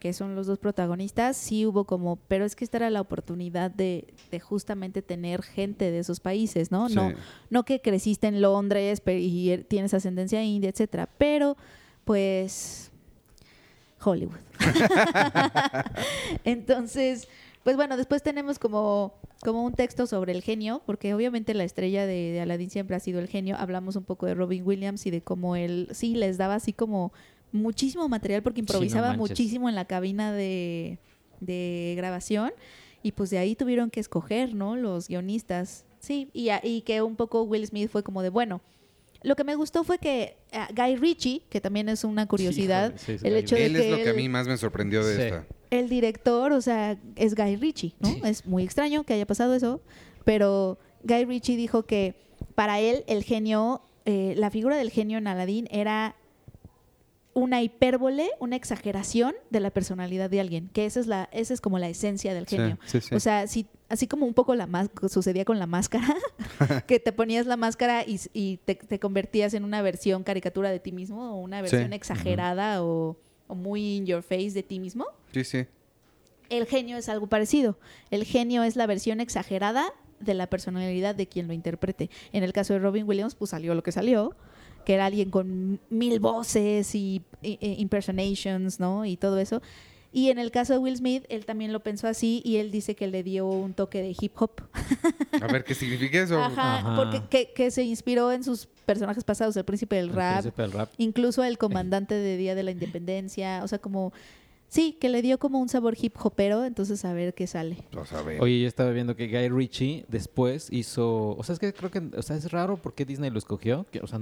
que son los dos protagonistas, sí hubo como, pero es que esta era la oportunidad de, de justamente tener gente de esos países, ¿no? No, Sí. no que creciste en Londres y er- tienes ascendencia india, etcétera, pero pues Hollywood. (laughs) Entonces, pues bueno, después tenemos como, como un texto sobre el genio, porque obviamente la estrella de, de Aladdin siempre ha sido el genio. Hablamos un poco de Robin Williams y de cómo él sí les daba así como muchísimo material porque Sí, no improvisaba muchísimo en la cabina de, de grabación y pues de ahí tuvieron que escoger, ¿no? Los guionistas. Sí, y, a- y que un poco Will Smith fue como de, bueno, lo que me gustó fue que ah, Guy Ritchie, que también es una curiosidad, sí, el hecho de Él que es lo que a mí más me sorprendió de Sí. esta. el director, o sea, es Guy Ritchie, ¿no? Sí. Es muy extraño que haya pasado eso, pero Guy Ritchie dijo que para él el genio, eh, la figura del genio en Aladdin era una hipérbole, una exageración de la personalidad de alguien, que esa es la, esa es como la esencia del genio. sí, sí. O sea, si, así como un poco la más sucedía con la máscara, (laughs) que te ponías la máscara y, y te, te convertías en una versión caricatura de ti mismo o una versión exagerada o, o muy in your face de ti mismo. sí, sí. El genio es algo parecido. El genio es la versión exagerada de la personalidad de quien lo interprete. En el caso de Robin Williams, pues salió lo que salió, que era alguien con mil voces y, e- impersonations, ¿no? Y todo eso. Y en el caso de Will Smith, él también lo pensó así y él dice que le dio un toque de hip hop. A ver qué significa eso. Ajá, Ajá. porque que, que se inspiró en sus personajes pasados, el príncipe del El rap, príncipe del rap. incluso el comandante de Día de la Independencia, o sea, como sí, que le dio como un sabor hip hopero, entonces a ver qué sale. Pues, a ver. Oye, yo estaba viendo que Guy Ritchie después hizo, o sea, es que creo que, o sea, es raro por qué Disney lo escogió, que, o sea,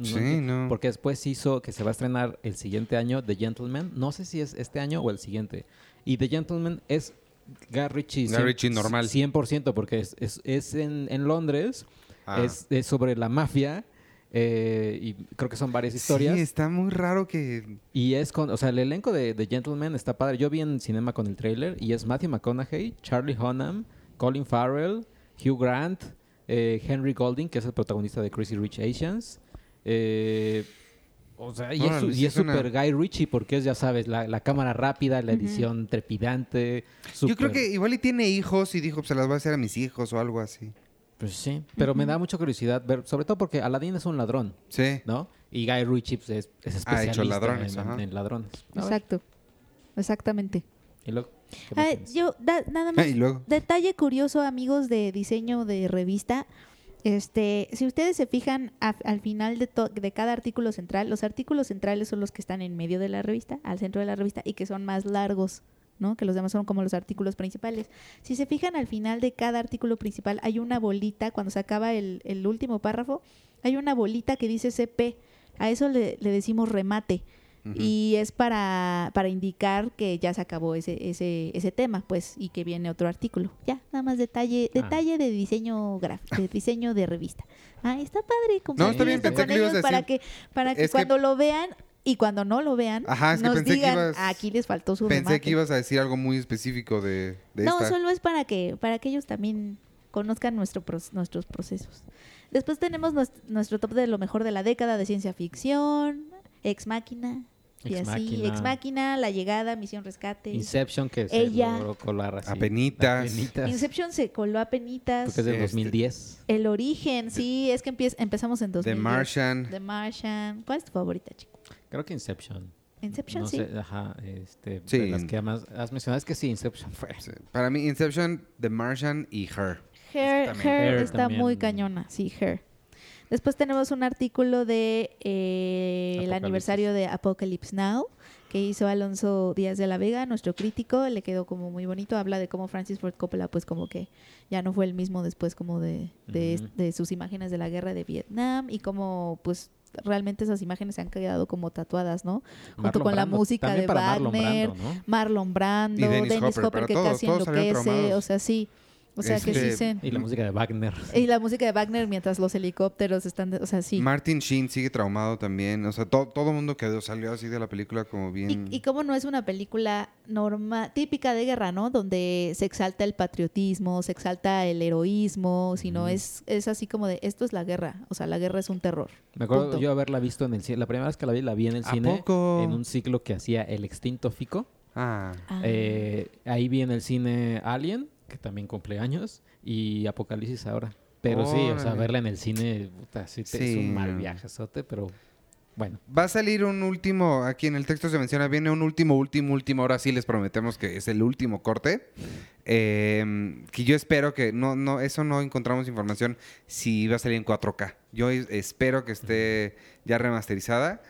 no Sí, entiendo. no. porque después hizo que se va a estrenar el siguiente año The Gentleman, no sé si es este año o el siguiente, y The Gentleman es cien- Ritchie normal. 100%, porque es, es, es en, en Londres, Ah. es, es sobre la mafia, eh, y creo que son varias historias. Sí, está muy raro que... Y es con, o sea, el elenco de, de Gentleman está padre. Yo vi en cinema con el trailer y es Matthew McConaughey, Charlie Hunnam, Colin Farrell, Hugh Grant, eh, Henry Golding, que es el protagonista de Crazy Rich Asians. Eh, o sea, y es, Órale, y es super Guy Ritchie porque es, ya sabes, la, la cámara rápida, la edición trepidante. Yo creo súper- que igual y tiene hijos y dijo, pues se las voy a hacer a mis hijos o algo así. Pues sí, pero me da mucha curiosidad ver, sobre todo porque Aladdin es un ladrón, Sí. ¿no? Y Guy Ritchie pues, es, es Ha hecho especialista ladrones, en, en ladrones. A ver, Exacto. Exactamente. Y luego, ¿qué más Ay, tienes? yo, da- nada (laughs) más. Y luego. Detalle curioso, amigos de diseño de revista. Este, si ustedes se fijan al final de, de cada artículo central, los artículos centrales son los que están en medio de la revista, al centro de la revista, y que son más largos, ¿no? Que los demás son como los artículos principales. Si se fijan al final de cada artículo principal, hay una bolita, cuando se acaba el, el último párrafo, hay una bolita que dice CP. A eso le, le decimos remate. Y es para, para indicar que ya se acabó ese, ese, ese tema, pues, y que viene otro artículo. Ya, nada más detalle, Ah. detalle de diseño gráfico, de diseño de revista. Ah, está padre No, está bien, pensé que a ellos para que, para que Es que- cuando lo vean y cuando no lo vean, Ajá, es que nos pensé que digan, ibas- aquí les faltó su Pensé remate". que ibas a decir algo muy específico de, de No, esta. solo es para que, para que ellos también conozcan nuestro nuestros procesos. Después tenemos nues- nuestro top de lo mejor de la década de ciencia ficción, Ex Máquina, y Ex así, Machina. Ex Máquina, La Llegada, Misión Rescate. Inception, que se Ella. logró colar así. Apenitas. Apenitas. Inception se coló a penitas. Porque es del Este- 2010. El origen, sí, es que empieza- empezamos en 2010. The Martian. The Martian. ¿Cuál es tu favorita, chico? Creo que Inception. Inception, no sí. sé, ajá, este, Sí. de las que más has mencionado. Es que sí, Inception fue. Sí. Para mí, Inception, The Martian y Her. Hair está también. muy cañona, sí, Hair. Después tenemos un artículo de eh, el aniversario de Apocalypse Now que hizo Alonso Díaz de la Vega, nuestro crítico, le quedó como muy bonito, habla de cómo Francis Ford Coppola pues como que ya no fue el mismo después como de, de, sus imágenes de la guerra de Vietnam y cómo pues realmente esas imágenes se han quedado como tatuadas, ¿no? Junto con la música también de Marlon Wagner, Brando, ¿no? Marlon Brando, Dennis Dennis, Hopper, que todos, casi enloquece, o sea, sí. O sea, que sí Este, se... Y la música de Wagner. Y la música de Wagner mientras los helicópteros están, de- o sea, sí. Martin Sheen sigue traumado también. O sea, to- todo el mundo quedó, salió así de la película como bien. Y, y cómo no es una película normal, típica de guerra, ¿no? Donde se exalta el patriotismo, se exalta el heroísmo, sino es, es así como de, esto es la guerra, o sea, la guerra es un terror. Me acuerdo Punto. yo haberla visto en el cine. La primera vez que la vi, la vi en el ¿A cine. poco? En un ciclo que hacía El Extinto Fico. Ah. Ah. Eh, ahí vi en el cine Alien, que también cumple años, y Apocalipsis ahora. Pero sí, o sea, verla en el cine, puta, sí, te- es un mal viajezote, pero bueno. Va a salir un último, aquí en el texto se menciona, viene un último, último, último, ahora sí les prometemos que es el último corte. Eh, que yo espero que, no, no, eso no encontramos información si va a salir en 4K. Yo es- espero que esté ya remasterizada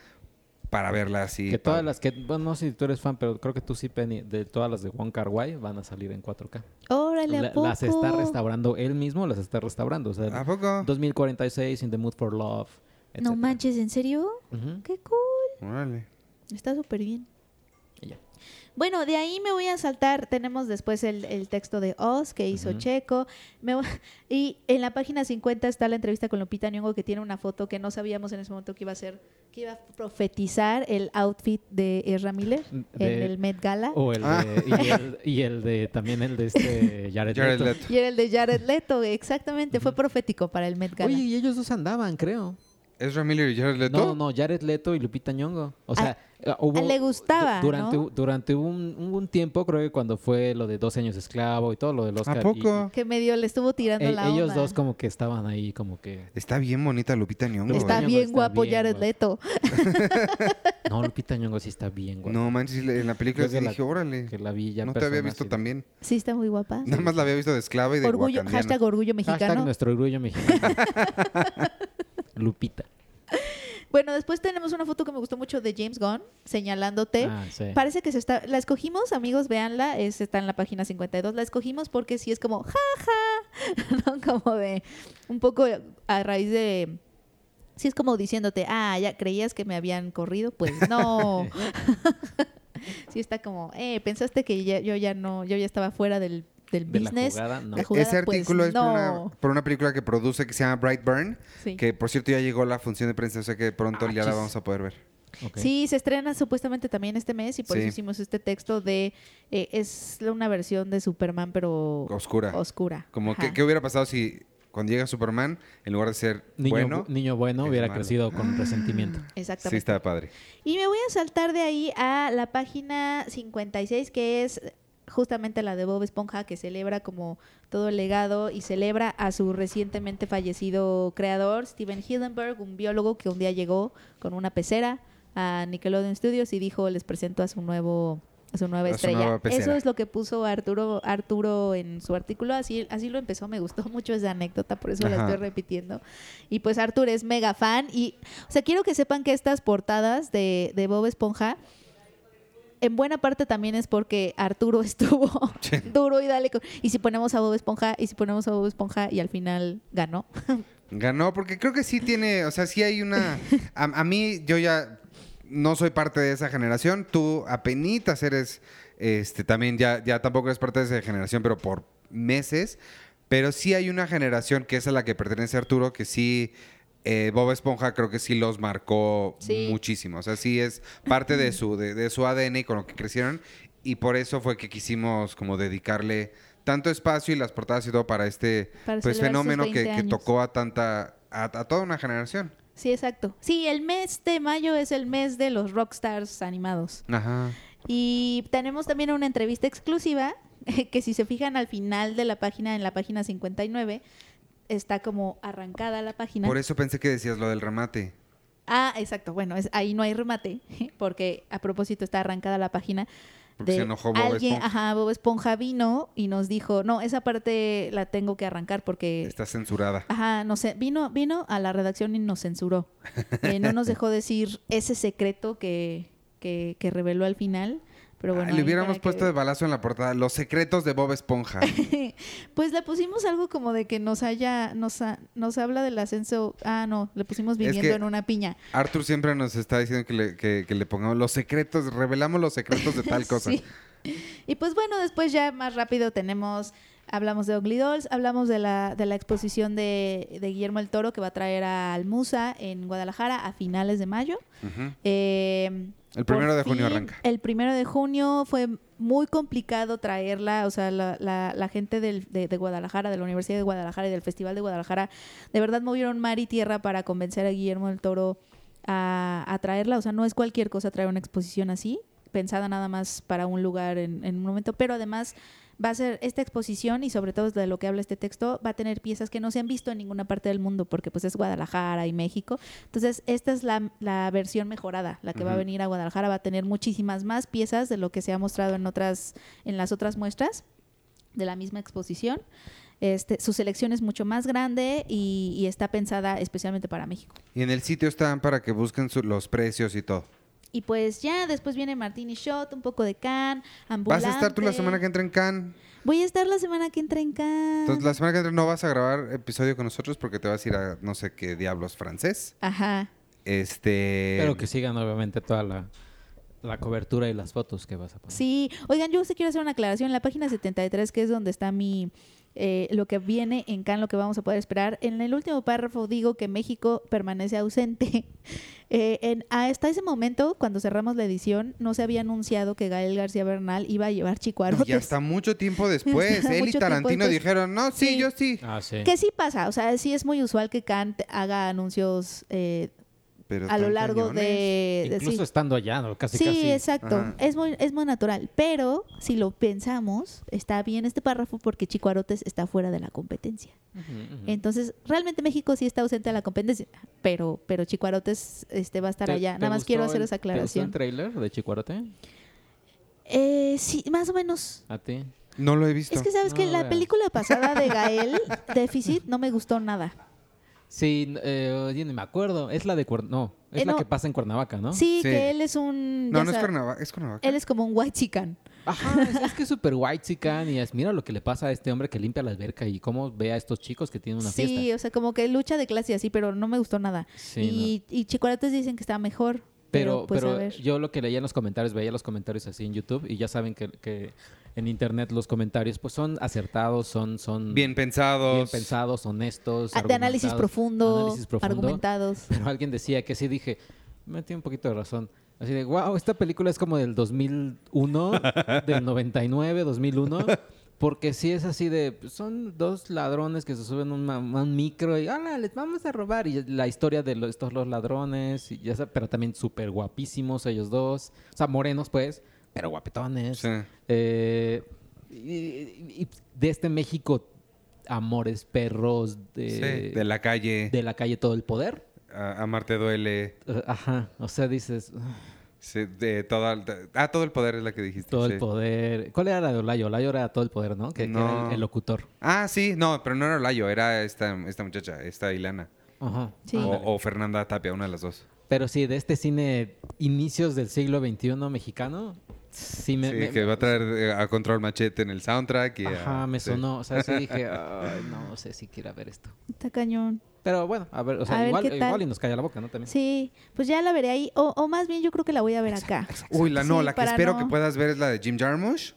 para verla así. que todas las que, bueno, no sé si tú eres fan, pero creo que tú sí, Penny, de todas las de Kar Wai van a salir en 4K. Órale, ¿a La- poco? las está restaurando él mismo, las está restaurando. O sea, ¿A poco? 2046, In the Mood for Love. No etcétera. manches, ¿en serio? Ujú. Qué cool. Órale. Está súper bien. Bueno, de ahí me voy a saltar. Tenemos después el, el texto de Oz que hizo. Checo. Me voy- (laughs) y en la página 50 está la entrevista con Lupita Nyong'o que tiene una foto que no sabíamos en ese momento que iba a ser, que iba a profetizar el outfit de Ezra Miller en De- el Met Gala. O el Ah. de, y, el, y el de, también el de este (laughs) Jared, Jared Leto. Leto. Y era el de Jared Leto, exactamente. Fue profético para el Met Gala. Oye, y ellos dos andaban, creo. ¿Ezra Miller y Jared Leto? No, no, Jared Leto y Lupita Nyong'o. O sea, eh, hubo... a le gustaba, du- Durante, ¿no? durante un, un tiempo, creo que cuando fue lo de 12 años de esclavo y todo lo del Oscar. ¿A y- poco? que medio le estuvo tirando e- la ellos onda. dos como que estaban ahí como que... Está bien bonita Lupita Nyong'o. Está Nyong'o bien está guapo bien Jared guapo. Leto. (laughs) No, Lupita Nyong'o sí está bien, güey. No manches, en la película sí dije, órale. Que la vi ya No te había visto de- bien. Sí, está muy guapa. Nada más la había visto de esclava y de Orgullo, hashtag orgullo Hashtag mexicano. nuestro orgullo mexicano. (laughs) Lupita. Bueno, después tenemos una foto que me gustó mucho de James Gunn señalándote. Ah, sí. Parece que se está. La escogimos, amigos, véanla. Es, está en la página 52. La escogimos porque sí es como, jaja. (laughs) ¿no? Como de. Un poco a raíz de. Sí es como diciéndote, ah, ya creías que me habían corrido. Pues no. (laughs) (laughs) sí está como, eh, pensaste que ya- yo ya no. Yo ya estaba fuera del, del De la business. jugada, no. La jugada, Ese pues, artículo es por una, no. por una película que produce que se llama Brightburn, Sí. que por cierto ya llegó la función de prensa, o sea que pronto Ah, ya la vamos a poder ver. Sí, se estrena supuestamente también este mes y por Sí. eso hicimos este texto de eh, es una versión de Superman pero Oscura. oscura. Como que, ¿qué hubiera pasado si cuando llega Superman, en lugar de ser Niño bueno, bu- niño bueno es hubiera malo. crecido con resentimiento. sí Exactamente. está padre. Y me voy a saltar de ahí a la página 56 que es justamente la de Bob Esponja, que celebra como todo el legado y celebra a su recientemente fallecido creador, Steven Hillenberg, un biólogo que un día llegó con una pecera a Nickelodeon Studios y dijo, les presento a su nuevo a su nueva A estrella. Eso es lo que puso Arturo Arturo en su artículo, así así lo empezó, me gustó mucho esa anécdota, por eso la estoy repitiendo. Y pues Arturo es mega fan y o sea, quiero que sepan que estas portadas de, de Bob Esponja en buena parte también es porque Arturo (laughs) estuvo duro y dale. Y si ponemos a Bob Esponja, y si ponemos a Bob Esponja, y al final ganó. Ganó, porque creo que sí tiene, o sea, sí hay una... A, a mí, yo ya no soy parte de esa generación, tú apenitas eres, este, también ya, ya tampoco eres parte de esa generación, pero por meses, pero sí hay una generación que es a la que pertenece Arturo, que sí... eh, Bob Esponja creo que sí los marcó Sí. muchísimo. O sea, sí es parte de su, de, de su ADN y con lo que crecieron. Y por eso fue que quisimos como dedicarle tanto espacio y las portadas y todo para este Para pues, fenómeno que, 20 que años. tocó a tanta, a, a toda una generación. Sí, exacto. Sí, el mes de mayo es el mes de los rockstars animados. Ajá. Y tenemos también una entrevista exclusiva (laughs) que si se fijan al final de la página, en la página 59, está como arrancada la página. Por eso pensé que decías lo del remate. Ah, exacto. Bueno, es, ahí no hay remate, (laughs) porque a propósito está arrancada la página. Porque de se enojó Bob alguien, Esponja. ajá, Bob Esponja vino y nos dijo, no, esa parte la tengo que arrancar porque, Está censurada. ajá, no sé, vino, vino a la redacción y nos censuró. Eh, no nos dejó decir ese secreto que, que, que reveló al final. Pero bueno, Ay, le hubiéramos que puesto de balazo en la portada. Los secretos de Bob Esponja. (laughs) Pues le pusimos algo como de que nos haya, nos, ha- nos habla del ascenso. Ah, no, le pusimos viviendo que- en una piña. Arthur siempre nos está diciendo que le, que- que le pongamos los secretos, revelamos los secretos de tal (laughs) cosa. Sí. Y pues bueno, después ya más rápido tenemos, hablamos de Ugly Dolls, hablamos de la, de la exposición de, de Guillermo el Toro que va a traer a Almusa en Guadalajara a finales de mayo. Eh, El primero de junio fin, arranca. El primero de junio fue muy complicado traerla, o sea, la, la- la gente del- de, de Guadalajara, de la Universidad de Guadalajara y del Festival de Guadalajara, de verdad movieron mar y tierra para convencer a Guillermo del Toro a, a traerla, o sea, no es cualquier cosa traer una exposición así, pensada nada más para un lugar en, en un momento, pero además va a ser esta exposición y sobre todo de lo que habla este texto, va a tener piezas que no se han visto en ninguna parte del mundo porque pues es Guadalajara y México. Entonces, esta es la, la versión mejorada, la que va a venir a Guadalajara, va a tener muchísimas más piezas de lo que se ha mostrado en otras en las otras muestras de la misma exposición. Este, su selección es mucho más grande y, y está pensada especialmente para México. Y en el sitio están para que busquen su- los precios y todo. Y pues ya después viene Martini Shot, un poco de Can, ¿Vas ambulante. a estar tú la semana que entra en Cannes? Voy a estar la semana que entra en Can. Entonces, la semana que entra no vas a grabar episodio con nosotros porque te vas a ir a no sé qué diablos francés. Ajá. Este. Pero que sigan obviamente toda la, la cobertura y las fotos que vas a poner. Sí, oigan, yo sí quiero hacer una aclaración. En la página 73, que es donde está mi eh, lo que viene en Cannes, lo que vamos a poder esperar. En el último párrafo digo que México permanece ausente. (laughs) Eh, en- hasta ese momento, cuando cerramos la edición, no se había anunciado que Gael García Bernal iba a llevar chicuarotes. Y hasta mucho tiempo (laughs) después, él y Tarantino después. dijeron, no, sí, Sí. yo sí. Ah, sí. Que sí pasa, o sea, sí es muy usual que Kant haga anuncios eh, Pero a lo largo cañones. de... de- Incluso sí. estando allá, ¿no? casi sí, casi. exacto. Ajá. Es muy, es muy natural. Pero si lo pensamos, está bien este párrafo porque Chicuarotes está fuera de la competencia. Entonces, realmente México sí está ausente de la competencia, pero, pero Chicuarotes este, va a estar ¿Te- allá. te Nada más quiero hacer el- esa ¿Te gustó el aclaración. tráiler de Chicuarote? Eh, sí, más o menos. ¿A ti? No lo he visto. Es que sabes que No, la veas. película pasada de (laughs) Gael, Déficit, no me gustó nada. Sí, eh, yo ni me acuerdo. Es la de Cuer- No, es Eh, la no. que pasa en Cuernavaca, ¿no? Sí, Sí. que él es un... no, no es Cuernavaca, es Cuernavaca. Él es como un white chican. Ajá, es, es que es súper white chican y es, mira lo que le pasa a este hombre que limpia la alberca y cómo ve a estos chicos que tienen una Sí, fiesta. o sea, como que lucha de clase y así, pero no me gustó nada. Sí, y, y Chicuarotes dicen que está mejor. Pero, Pero, pues pero yo lo que leía en los comentarios, veía los comentarios así en YouTube y ya saben que, que en internet los comentarios pues son acertados, son, son Bien pensados. bien pensados, honestos. Ah, de análisis profundo, análisis profundo. argumentados. Pero alguien decía que sí, dije, me tiene un poquito de razón. Así de, wow, esta película es como del 2001, del 99, 2001. Porque sí es así de, pues, son dos ladrones que se suben a un, micro y, hola, les vamos a robar. Y la historia de los- estos los ladrones, y ya pero también súper guapísimos ellos dos. O sea, morenos pues, pero guapetones. Sí. Eh, y- de este México, amores, perros, de, Sí, de la calle. de la calle, todo el poder. A, Amarte duele. Eh, Ajá, o sea, dices, "Ah, Sí, de toda, de- ah, todo el poder es la que dijiste. todo sí. el poder. ¿Cuál era la de Olayo? Olayo era todo el poder, ¿no? Que, que era No. el, el locutor. Ah, sí, no, pero no era Olayo, era esta, esta muchacha, esta Ilana. Ajá. Sí. O, o Fernanda Tapia, una de las dos. Pero sí, de este cine inicios del siglo XXI mexicano, sí me... sí, me- que va a traer eh, a Control Machete en el soundtrack. Y a- Ajá, me sí. sonó. O sea, sí dije, "Ay, no sé si quiera ver esto. Está cañón. Pero bueno, a ver, o sea, A igual, igual y nos calla la boca, ¿no? También. Sí, pues ya la veré ahí. O, o más bien yo creo que la voy a ver acá. Uy, la no, Sí, la que espero no- que puedas ver es la de Jim Jarmusch.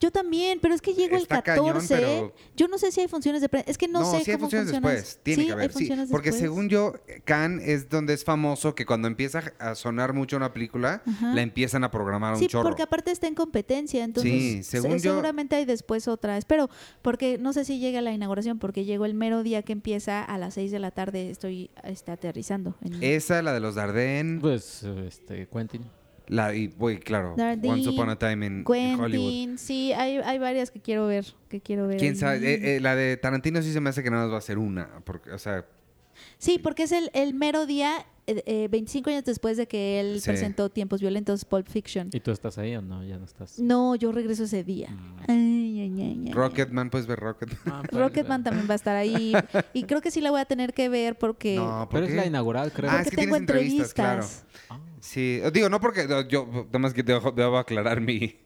Yo también, pero es que llego Está el cañón, 14. pero- Yo no sé si hay funciones de prensa. Es que no, sé sí hay cómo funciones funciona. después. Tiene Sí, que haber, sí. Porque después. según yo, Cannes es donde es famoso que cuando empieza a sonar mucho una película, Ajá. la empiezan a programar un Sí, chorro. porque aparte está en competencia, entonces Sí, según se- yo- seguramente hay después otra. Espero, porque no sé si llega la inauguración, porque llego el mero día que empieza a las 6 de la tarde, estoy este, aterrizando. en- Esa, la de los Dardenne, Pues, este, Quentin. La, y, güey, claro, Dardenne, Once Upon a Time en, en Hollywood. Quentin, sí, hay, hay varias que quiero ver, que quiero ver. ¿Quién sabe? Eh, eh, la de Tarantino sí se me hace que nada más va a ser una. Porque, o sea, Sí, porque es el, el mero día, eh, eh, 25 años después de que él Sí. presentó Tiempos Violentos, Pulp Fiction. ¿Y tú estás ahí o no? Ya no estás. No, yo regreso ese día. Mm. Ay, ay, ay, ay. Rocketman, puedes ver Rocketman. Ah, pues, Rocketman también va a estar ahí. (laughs) y creo que sí la voy a tener que ver porque, No, ¿por Pero es qué? la inaugural, creo. Ah, porque es que tengo entrevistas, entrevistas. Ah. Sí, digo, no porque yo, nada más que debo, debo aclarar mi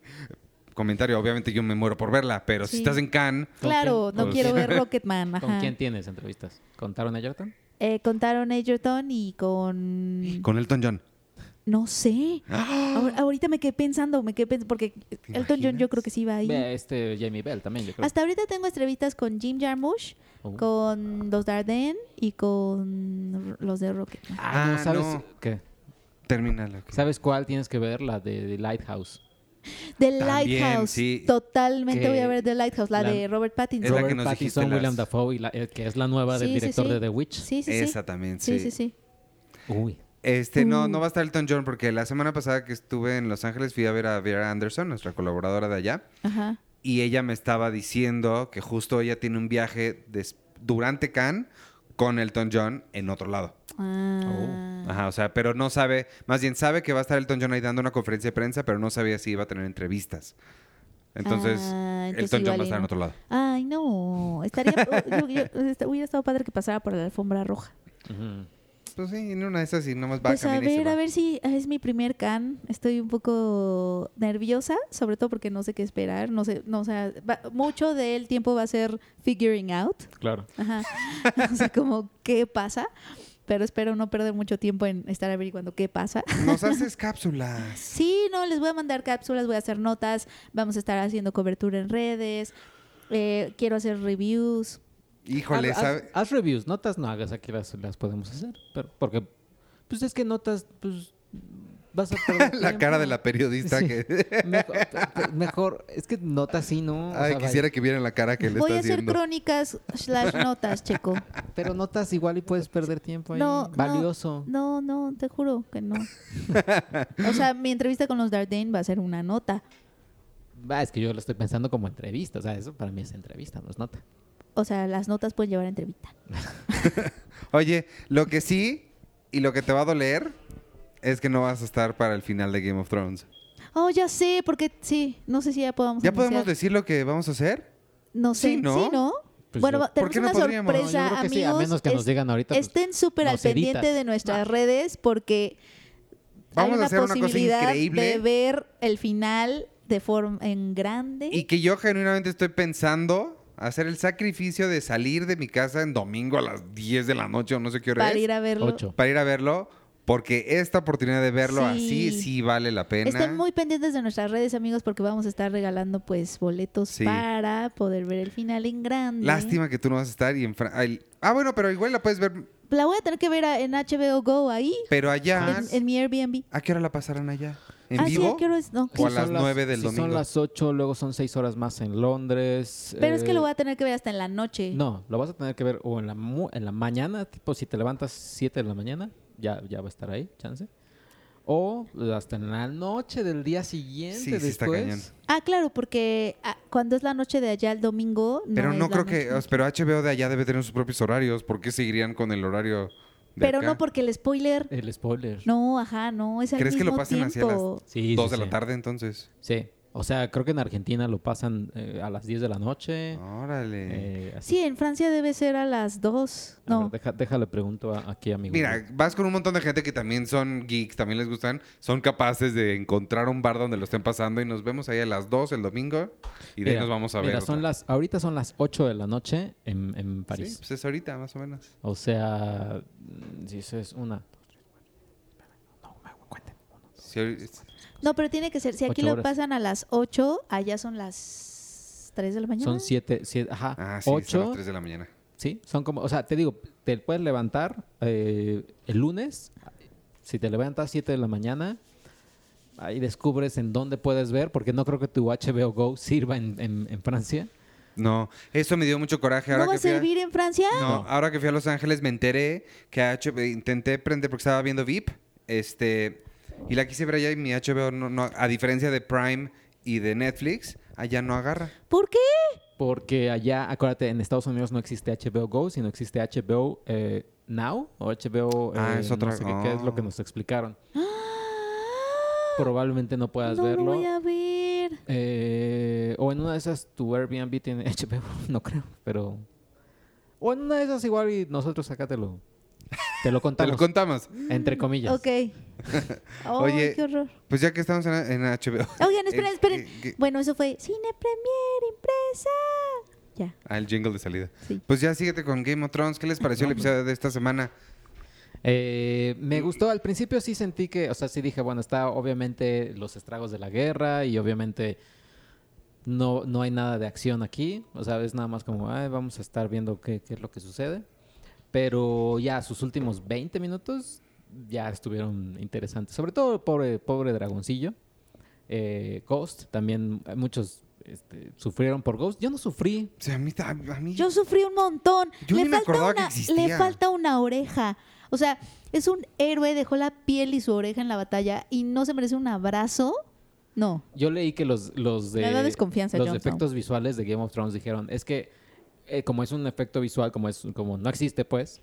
comentario. Obviamente yo me muero por verla, pero si estás en Cannes, Claro, no Pues- quiero ver Rocketman. (laughs) ¿Con quién tienes entrevistas? ¿Con Taron Egerton? Eh, con Taron Egerton y con... (gasps) con Elton John. No sé. (gasps) Ahor- Ahorita me quedé pensando, me quedé pensando, porque Elton John yo creo que sí va ahí. Este Jamie Bell también, yo creo. Hasta ahorita tengo entrevistas con Jim Jarmusch, Oh. con los Dardenne y con los de Rocketman. Ah, no, Ah, ¿sabes no. qué? Termínala. ¿Sabes cuál tienes que ver? La de The Lighthouse. The También, Lighthouse. sí. Totalmente Que voy a ver The Lighthouse, la, la- de Robert Pattinson. Es la que Robert nos dijiste Pattinson, las- William Dafoe, y la- eh, que es la nueva del Sí, sí, director sí. de The Witch. Sí, sí, sí. Esa también, sí. Sí, sí, sí. Uy. Este, no, Uh. no va a estar Elton John porque la semana pasada que estuve en Los Ángeles fui a ver a Vera Anderson, nuestra colaboradora de allá, Ajá. y ella me estaba diciendo que justo ella tiene un viaje des- durante Cannes con Elton John en otro lado. Ah. Ajá, o sea, pero no sabe, más bien sabe que va a estar Elton John ahí dando una conferencia de prensa, pero no sabía si iba a tener entrevistas. Entonces, Ah, entonces Elton John va a estar en otro lado. Ay, no. Estaría. yo- yo- esta- hubiera estado padre que pasara por la alfombra roja. Ujú. Pues sí, en una de esas y nomás va Pues a camina y se ver, va. a ver si es mi primer can. Estoy un poco nerviosa, sobre todo porque no sé qué esperar. No sé, no, o sea, va- mucho del tiempo va a ser figuring out. Claro. Ajá. (laughs) o sea, como qué pasa. Pero espero no perder mucho tiempo en estar averiguando qué pasa. Nos (laughs) haces cápsulas. Sí, no, les voy a mandar cápsulas, voy a hacer notas, vamos a estar haciendo cobertura en redes, eh, quiero hacer reviews. Híjole, haz, ¿sabe? haz- haz reviews, notas no hagas, aquí las, las podemos hacer. Pero, porque, pues es que notas, pues vas a (laughs) perder La cara de la periodista Sí. que... (laughs) Mejor, mejor, es que notas sí, ¿no? O Ay, sea, quisiera que vieran la cara que le Voy está a hacer haciendo. crónicas slash notas, Checo. vaya, (laughs) Pero notas igual y puedes perder tiempo ahí. No, no. Valioso. No, no, te juro que no. O sea, mi entrevista con los Dardenne va a ser una nota. Va, es que yo lo estoy pensando como entrevista. O sea, eso para mí es entrevista, no es nota. O sea, las notas pueden llevar a entrevista. Oye, lo que sí y lo que te va a doler es que no vas a estar para el final de Game of Thrones. Oh, ya sé, porque sí, no sé si ya podamos ¿Ya podemos decir lo que vamos a hacer? No sé, Sí, sí, ¿no? Pues bueno, yo- va- ¿Por tenemos qué no una podríamos? No, yo sorpresa, creo que amigos. sí, a menos que nos digan ahorita, pues, estén súper al pendiente editas. de nuestras Ah. redes porque Vamos hay a una hacer una cosa increíble. de ver el final de forma en grande. Y que yo genuinamente estoy pensando hacer el sacrificio de salir de mi casa en domingo a las 10 de la noche o no sé qué hora para es, ir a verlo. Ocho. para ir a verlo, porque esta oportunidad de verlo Sí. así sí vale la pena. Estén muy pendientes de nuestras redes, amigos, porque vamos a estar regalando pues boletos Sí. para poder ver el final en grande. Lástima que tú no vas a estar y en Ah, bueno, pero igual la puedes ver, La voy a tener que ver en HBO Go ahí, pero allá. en, en mi Airbnb. ¿A qué hora la pasarán allá? ¿En ah, sí, vivo? ¿a qué hora es? No. O a Si las son 9 del si domingo. son las 8, luego son 6 horas más en Londres. Pero es que eh, lo voy a tener que ver hasta en la noche. No, lo vas a tener que ver o en la, mu- en la mañana, tipo si te levantas 7 de la mañana, ya, ya va a estar ahí, chance. o hasta en la noche del día siguiente Sí, sí está después. cañón. Ah, claro, porque ah, cuando es la noche de allá el domingo. No Pero es no la creo que... noche. Pero HBO de allá debe tener sus propios horarios. ¿Por qué seguirían con el horario de Pero acá? no porque el spoiler. El spoiler. No, ajá, no, es al ¿Crees que mismo lo pasen hacia las tiempo. Sí, dos sí, de la tarde entonces? Sí. O sea, creo que en Argentina lo pasan eh, a las 10 de la noche. Órale. eh. Sí, en Francia debe ser a las dos. A No. ver, deja- déjale pregunto a- aquí a mi Mira, vas con un montón de gente que también son geeks, también les gustan, son capaces de encontrar un bar donde lo estén pasando y nos vemos ahí a las 2 el domingo y de ahí nos vamos a ver. mira, son otra. las, ahorita son las 8 de la noche en, en Sí, París. pues es ahorita más o menos. O sea, mm, si eso es una. No, me cuenten. Sí, ahori- No, pero tiene que ser. Si aquí lo horas. pasan a las 8, allá son las 3 de la mañana. Son 7, siete, ajá, Ah, sí, son las 8. 3 de la mañana. Sí, son como, o sea, te digo, te puedes levantar eh, el lunes, si te levantas 7 de la mañana, ahí descubres en dónde puedes ver, porque no creo que tu HBO Go sirva en, en- en Francia. No, eso me dio mucho coraje. Ahora ¿No va que a fui a- servir en Francia? No, ahora que fui a Los Ángeles me enteré que HBO, intenté prender porque estaba viendo VIP, este, y la quise ver allá y mi HBO, no, no- a diferencia de Prime y de Netflix, allá no agarra. ¿Por qué? Porque allá, acuérdate, en Estados Unidos no existe HBO Go, sino existe HBO eh, Now o HBO... Ah, eh, es otra- No sé qué, qué es lo que oh. nos explicaron. Ah, Probablemente no puedas no lo verlo. voy a ver. Eh, o en una de esas tu Airbnb tiene (laughs) HBO, no creo, pero... O en una de esas igual y nosotros acá te lo, te lo Te contamos, lo contamos. entre comillas. Ok. (laughs) (laughs) Oye, qué horror. Pues ya que estamos en, en HBO. Oigan, esperen, Eh, esperen. eh, que- Bueno, eso fue Cine Premier Impresa. Ya. Ah, el jingle de salida. Sí. Pues ya síguete con Game of Thrones. ¿Qué les pareció el episodio de esta semana? Eh, me gustó, al principio sí sentí que, o sea, sí dije, bueno, está obviamente los estragos de la guerra y obviamente no, no hay nada de acción aquí, o sea, es nada más como, "Ay, vamos a estar viendo qué, qué es lo que sucede. Pero ya sus últimos 20 minutos ya estuvieron interesantes, sobre todo el pobre, pobre dragoncillo. Eh, Ghost, también muchos este, sufrieron por Ghost. Yo no sufrí, O sea, a mí, ta- a mí- Yo sufrí un montón. Yo le ni me falta acordaba que una, existía. Le falta una oreja. O sea, es un héroe, dejó la piel y su oreja en la batalla y no se merece un abrazo. No. Yo leí que los, los de Me desconfianza los Snow. efectos visuales de Game of Thrones dijeron es que eh, como es un efecto visual como es como no existe pues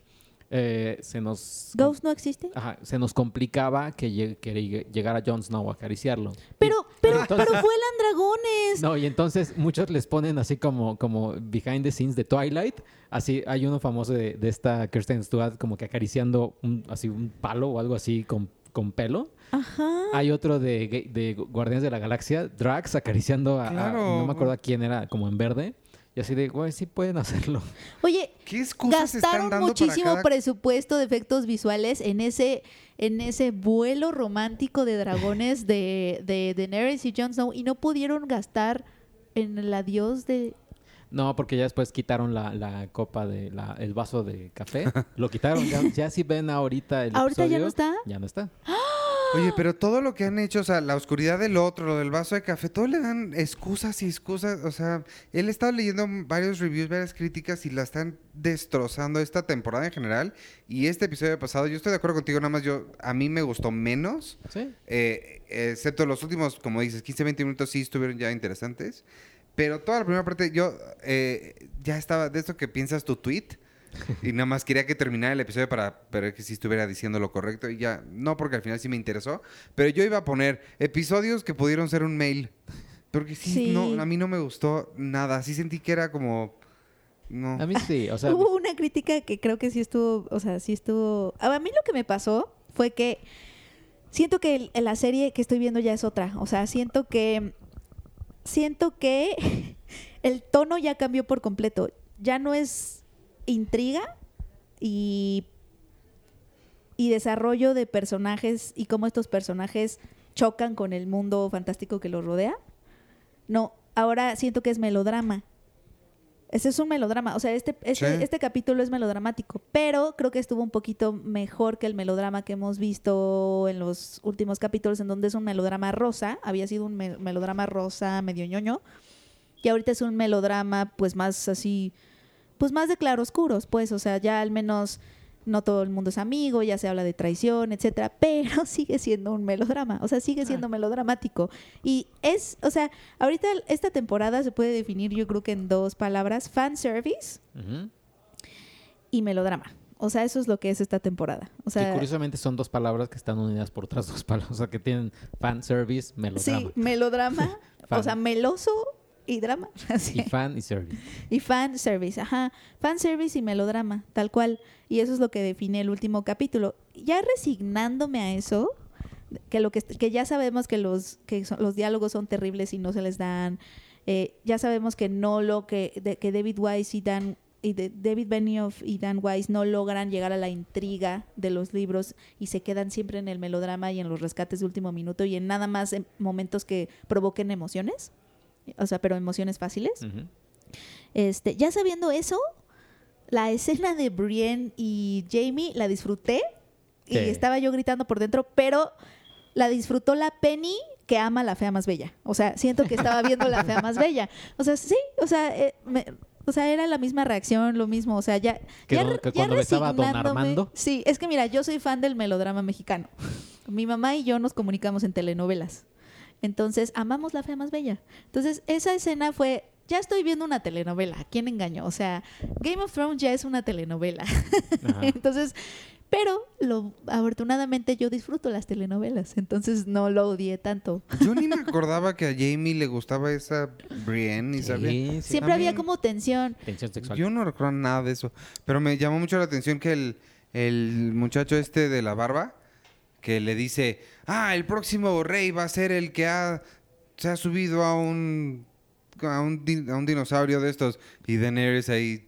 eh, se nos ¿Ghost no existe? ajá, se nos complicaba que, lleg- que llegara Jon Snow a acariciarlo. Pero, pero, entonces- pero vuelan dragones. No, y entonces muchos les ponen así como, como behind the scenes de Twilight. Así hay uno famoso de, de esta Kirsten Stewart como que acariciando un, así un palo o algo así con, con pelo. Ajá. Hay otro de, de Guardianes de la Galaxia, Drax acariciando a, no me acuerdo a quién era, como en verde. Y así de, güey, sí pueden hacerlo. (laughs) Oye, ¿Qué excusas están gastaron dando muchísimo para cada... presupuesto de efectos visuales en ese en ese vuelo romántico de dragones de, de Daenerys y Jon Snow y no pudieron gastar en el adiós de No, porque ya después quitaron la, la copa de la, el vaso de café. (laughs) Lo quitaron. Ya, ya si ven ahorita el ¿Ahorita ya no está? Ya no está. Oye, pero todo lo que han hecho, o sea, la oscuridad del otro, lo del vaso de café, todo le dan excusas y excusas. O sea, él está leyendo varios reviews, varias críticas y la están destrozando esta temporada en general. Y este episodio pasado, yo estoy de acuerdo contigo, nada más yo, a mí me gustó menos. Sí. eh, excepto los últimos, como dices, 15, 20 minutos sí estuvieron ya interesantes. Pero toda la primera parte, yo eh, ya estaba de esto que piensas tu tweet. (laughs) Y nada más quería que terminara el episodio para ver que sí estuviera diciendo lo correcto. Y ya, no, porque al final sí me interesó. Pero yo iba a poner episodios que pudieron ser un mail. Porque sí, Sí. No, a mí no me gustó nada. Sí sentí que era como. No. A mí sí. O sea, (laughs) Hubo una crítica que creo que sí estuvo, o sea, sí estuvo... A mí lo que me pasó fue que siento que el- la serie que estoy viendo ya es otra. O sea, siento que... Siento que (laughs) el tono ya cambió por completo. Ya no es intriga y, y desarrollo de personajes y cómo estos personajes chocan con el mundo fantástico que los rodea. No, ahora siento que es melodrama. Ese es un melodrama. O sea, este, este, Sí. este capítulo es melodramático, pero creo que estuvo un poquito mejor que el melodrama que hemos visto en los últimos capítulos, en donde es un melodrama rosa. Había sido un me- melodrama rosa medio ñoño. Y ahorita es un melodrama, pues más así, pues más de claroscuros, pues. O sea, ya al menos no todo el mundo es amigo, ya se habla de traición, etcétera, (laughs) pero sigue siendo un melodrama, o sea, sigue siendo Ah. melodramático. Y es, o sea, ahorita esta temporada se puede definir yo creo que en dos palabras, fan service Ujú. y melodrama. O sea, eso es lo que es esta temporada. O que curiosamente son dos palabras que están unidas por otras dos palabras. O sea, que tienen fan service, melodrama. sí, melodrama, (laughs) o sea, meloso y drama. (laughs) Y fan y service. Y fan service, ajá. Fan service y melodrama, tal cual. Y eso es lo que define el último capítulo. Ya resignándome a eso, que lo que, que ya sabemos que los, que son- los diálogos son terribles y no se les dan. eh, ya sabemos que no lo que, de- que David Weiss y Dan y de- David Benioff y Dan Weiss no logran llegar a la intriga de los libros y se quedan siempre en el melodrama y en los rescates de último minuto y en nada más en momentos que provoquen emociones. O sea, pero emociones fáciles. Este, ya sabiendo eso, la escena de Brienne y Jamie la disfruté y estaba yo gritando por dentro, pero la disfrutó la Penny que ama la fea más bella. O sea, siento que estaba viendo la fea más bella. O sea, sí, o sea, eh, me- o sea, era la misma reacción, lo mismo, o sea, ya, Que ya, que ya cuando besaba a Don Armando. Sí, es que mira, yo soy fan del melodrama mexicano. Mi mamá y yo nos comunicamos en telenovelas. Entonces, amamos la fea más bella. Entonces, esa escena fue, ya estoy viendo una telenovela, ¿a quién engañó? O sea, Game of Thrones ya es una telenovela. (laughs) Entonces, pero lo afortunadamente yo disfruto las telenovelas, entonces no lo odié tanto. Yo ni me (laughs) acordaba que a Jamie le gustaba esa Brienne, y sabía. Sí, sí. Siempre había como tensión. Tensión sexual. Yo no recuerdo nada de eso. Pero me llamó mucho la atención que el, el muchacho este de la barba, que le dice, ah, el próximo rey va a ser el que ha, se ha subido a un, a un, a un dinosaurio de estos. Y Daenerys ahí,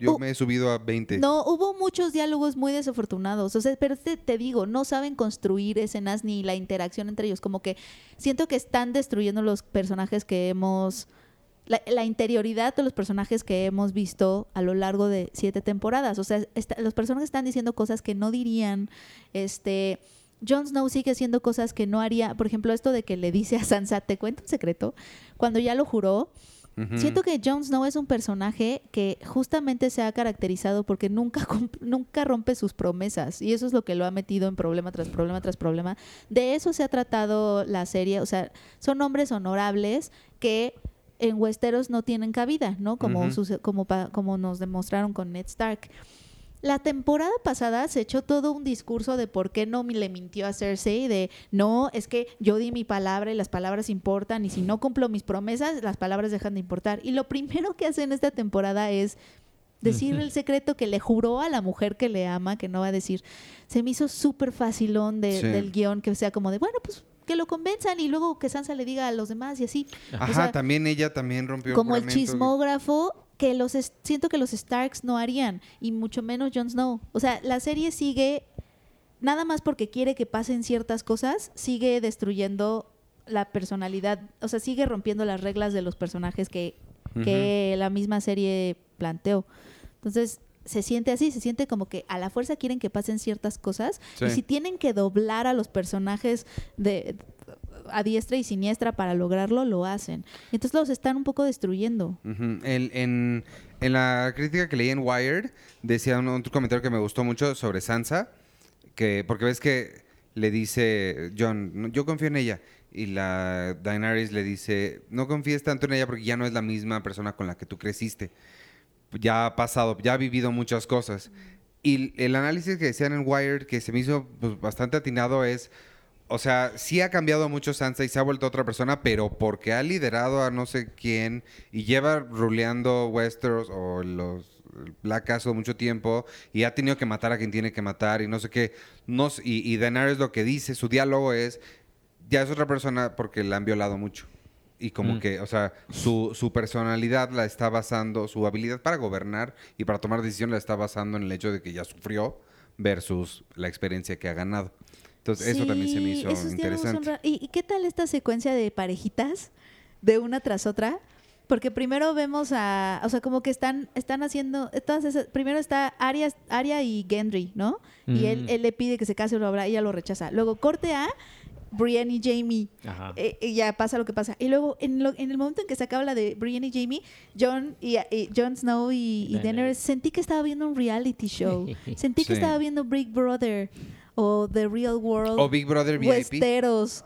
yo Uh, me he subido a 20. No, hubo muchos diálogos muy desafortunados. O sea, pero te, te digo, no saben construir escenas ni la interacción entre ellos. Como que siento que están destruyendo los personajes que hemos. La, la interioridad de los personajes que hemos visto a lo largo de siete temporadas. O sea, está- los personajes están diciendo cosas que no dirían. Este. Jon Snow sigue haciendo cosas que no haría. Por ejemplo, esto de que le dice a Sansa, te cuento un secreto. Cuando ya lo juró. Siento que Jon Snow es un personaje que justamente se ha caracterizado porque nunca, (laughs) nunca rompe sus promesas y eso es lo que lo ha metido en problema tras problema tras problema. De eso se ha tratado la serie, o sea, son hombres honorables que en Westeros no tienen cabida, ¿no? Como, como, pa- como nos demostraron con Ned Stark. La temporada pasada se echó todo un discurso de por qué no le mintió a Cersei, de no, es que yo di mi palabra y las palabras importan, y si no cumplo mis promesas, las palabras dejan de importar. Y lo primero que hace en esta temporada es decir el (laughs) secreto que le juró a la mujer que le ama, que no va a decir. Se me hizo súper facilón de- Sí. del guion, que sea como de, bueno, pues que lo convenzan y luego que Sansa le diga a los demás y así. Ajá, O sea, también ella también rompió como el chismógrafo que los siento que los Starks no harían y mucho menos Jon Snow. O sea, la serie sigue nada más porque quiere que pasen ciertas cosas, sigue destruyendo la personalidad, o sea, sigue rompiendo las reglas de los personajes que, que la misma serie planteó. Entonces, se siente así, se siente como que a la fuerza quieren que pasen ciertas cosas y si tienen que doblar a los personajes de a diestra y siniestra para lograrlo, lo hacen. Entonces los están un poco destruyendo. El- en, en la crítica que leí en Wired, decía un, comentario que me gustó mucho sobre Sansa, que porque ves que le dice John, "No, yo confío en ella, y la Daenerys le dice, no confíes tanto en ella porque ya no es la misma persona con la que tú creciste. Ya ha pasado, ya ha vivido muchas cosas. Y el análisis que decían en Wired, que se me hizo pues, bastante atinado, es, o sea, sí ha cambiado mucho Sansa y se ha vuelto otra persona, pero porque ha liderado a no sé quién y lleva ruleando Westeros o los Black Castle mucho tiempo y ha tenido que matar a quien tiene que matar y no sé qué. No, y, y Daenerys lo que dice, su diálogo es, ya es otra persona porque la han violado mucho. Y como Mm. que, o sea, su, su personalidad la está basando, su habilidad para gobernar y para tomar decisiones la está basando en el hecho de que ya sufrió versus la experiencia que ha ganado. Entonces, eso también se me hizo interesante. ¿Y, y qué tal esta secuencia de parejitas de una tras otra? Porque primero vemos a, o sea, como que están, están haciendo, todas esas, primero está Arya, Arya y Gendry, ¿no? Y él, Mm. él le pide que se case o lo habrá, ella lo rechaza. Luego corte a Brienne y Jamie. Ajá. eh, y ya pasa lo que pasa. Y luego, en, lo- en el momento en que se acaba la de Brienne y Jamie, John, y, y Jon Snow y, y Daenerys. Sentí que estaba viendo un reality show. (laughs) sentí que Sí. estaba viendo Big Brother o The Real World. O Big Brother VIP. Westeros.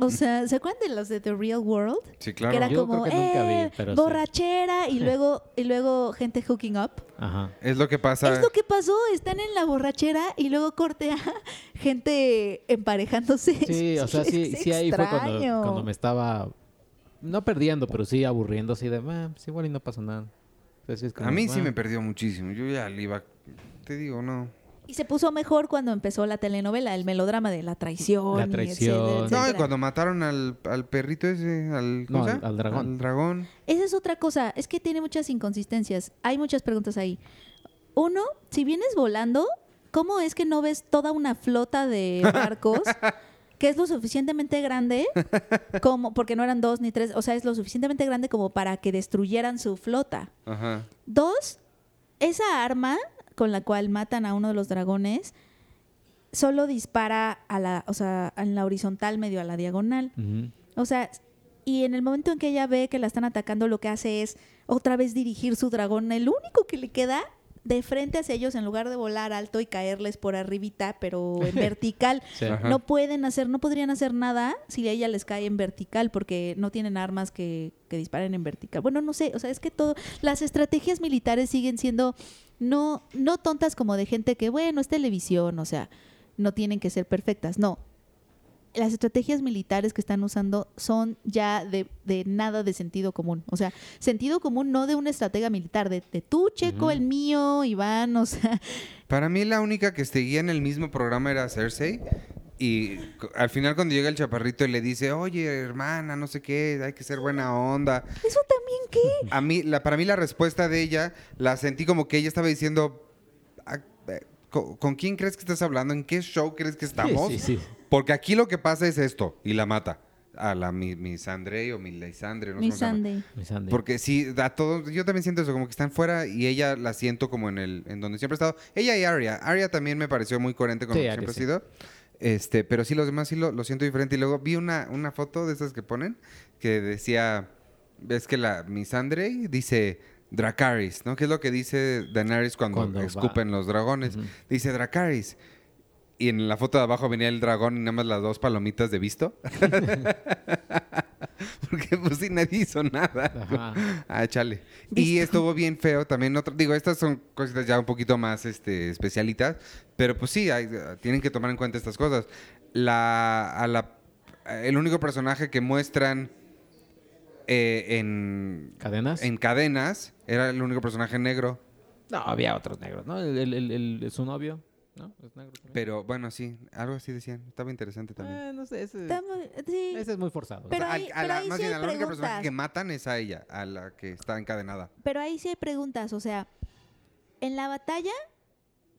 O sea, ¿se acuerdan de los de The Real World? Sí, Que claro. era Yo como, creo que nunca vi, eh, pero sí. borrachera y (laughs) luego, y luego gente hooking up. Ajá. Es lo que pasa. Es lo que pasó, están en la borrachera y luego corte a (laughs) gente emparejándose. Sí, (laughs) o sea, Es sí, sí ahí fue cuando, extraño. cuando me estaba, no perdiendo, pero sí aburriendo así de, "Ah, pues igual y no pasa nada. Entonces, es como, A mí sí "Ah". me perdió muchísimo. Yo ya le iba. Te digo, no. Y se puso mejor cuando empezó la telenovela, el melodrama de la traición. La y traición. etcétera, No, y cuando mataron al, al perrito ese, al, ¿cómo No, se al- dragón. Al dragón. Esa es otra cosa, es que tiene muchas inconsistencias. Hay muchas preguntas ahí. Uno, si vienes volando, ¿cómo es que no ves toda una flota de (laughs) barcos que es lo suficientemente grande como porque no eran dos ni tres, o sea, es lo suficientemente grande como para que destruyeran su flota? Ajá. Dos, esa arma con la cual matan a uno de los dragones solo dispara a la, o sea, en la horizontal medio a la diagonal. O sea, y en el momento en que ella ve que la están atacando, lo que hace es otra vez dirigir su dragón, el único que le queda de frente hacia ellos en lugar de volar alto y caerles por arribita, pero en (laughs) vertical. Sí. Ajá. No pueden hacer, no podrían hacer nada si a ella les cae en vertical porque no tienen armas que, que disparen en vertical. Bueno, no sé, o sea, es que todo, las estrategias militares siguen siendo no, no tontas como de gente que, bueno, es televisión, o sea, no tienen que ser perfectas. No. Las estrategias militares que están usando son ya de, de nada de sentido común. O sea, sentido común no de una estratega militar, de, de tú, Checo, el mío, Iván, o sea, Para mí la única que seguía en el mismo programa era Cersei. Y al final cuando llega el chaparrito y le dice, oye, hermana, no sé qué, hay que ser buena onda. ¿eso también qué? A mí, la, para mí la respuesta de ella la sentí como que ella estaba diciendo, "Ah, eh, ¿con, con quién crees que estás hablando? ¿En qué show crees que estamos? Sí, sí, sí. Porque aquí lo que pasa es esto, y la mata. A la mi, Miss Andrei o no Mi llama. Sunday. Mi Sandy. Porque sí, a todos, yo también siento eso, como que están fuera y ella la siento como en el, en donde siempre ha estado. Ella y Arya. Arya también me pareció muy coherente con Sí, lo que siempre sí. ha sido. Este, pero sí, los demás sí lo, lo siento diferente. Y luego vi una, una foto de esas que ponen que decía, ves que la Miss Andrei dice Dracaris, ¿no? Que es lo que dice Daenerys cuando, Cuando va. escupen los dragones. Dice Dracaris. Y en la foto de abajo venía el dragón y nada más las dos palomitas de visto. (laughs) Porque pues sí, nadie hizo nada. Ajá. Ah, chale. Y Visto. estuvo bien feo también. Otro, digo, estas son cositas ya un poquito más este, especialitas. Pero pues sí, hay- tienen que tomar en cuenta estas cosas. La, a la, el único personaje que muestran eh, en, ¿Cadenas? en cadenas era el único personaje negro. No, había otros negros, ¿no? El, el, el- el- su novio, ¿no? Es negro también. Pero bueno, sí, algo así decían. Estaba interesante también. Eh, no sé, ese, Está muy- sí. ese es muy forzado. Pero O sea, ahí- al- a pero la, ahí más sí bien, hay a la única personaje preguntas. que matan es a ella, a la que está encadenada. Pero ahí sí hay preguntas, o sea, en la batalla,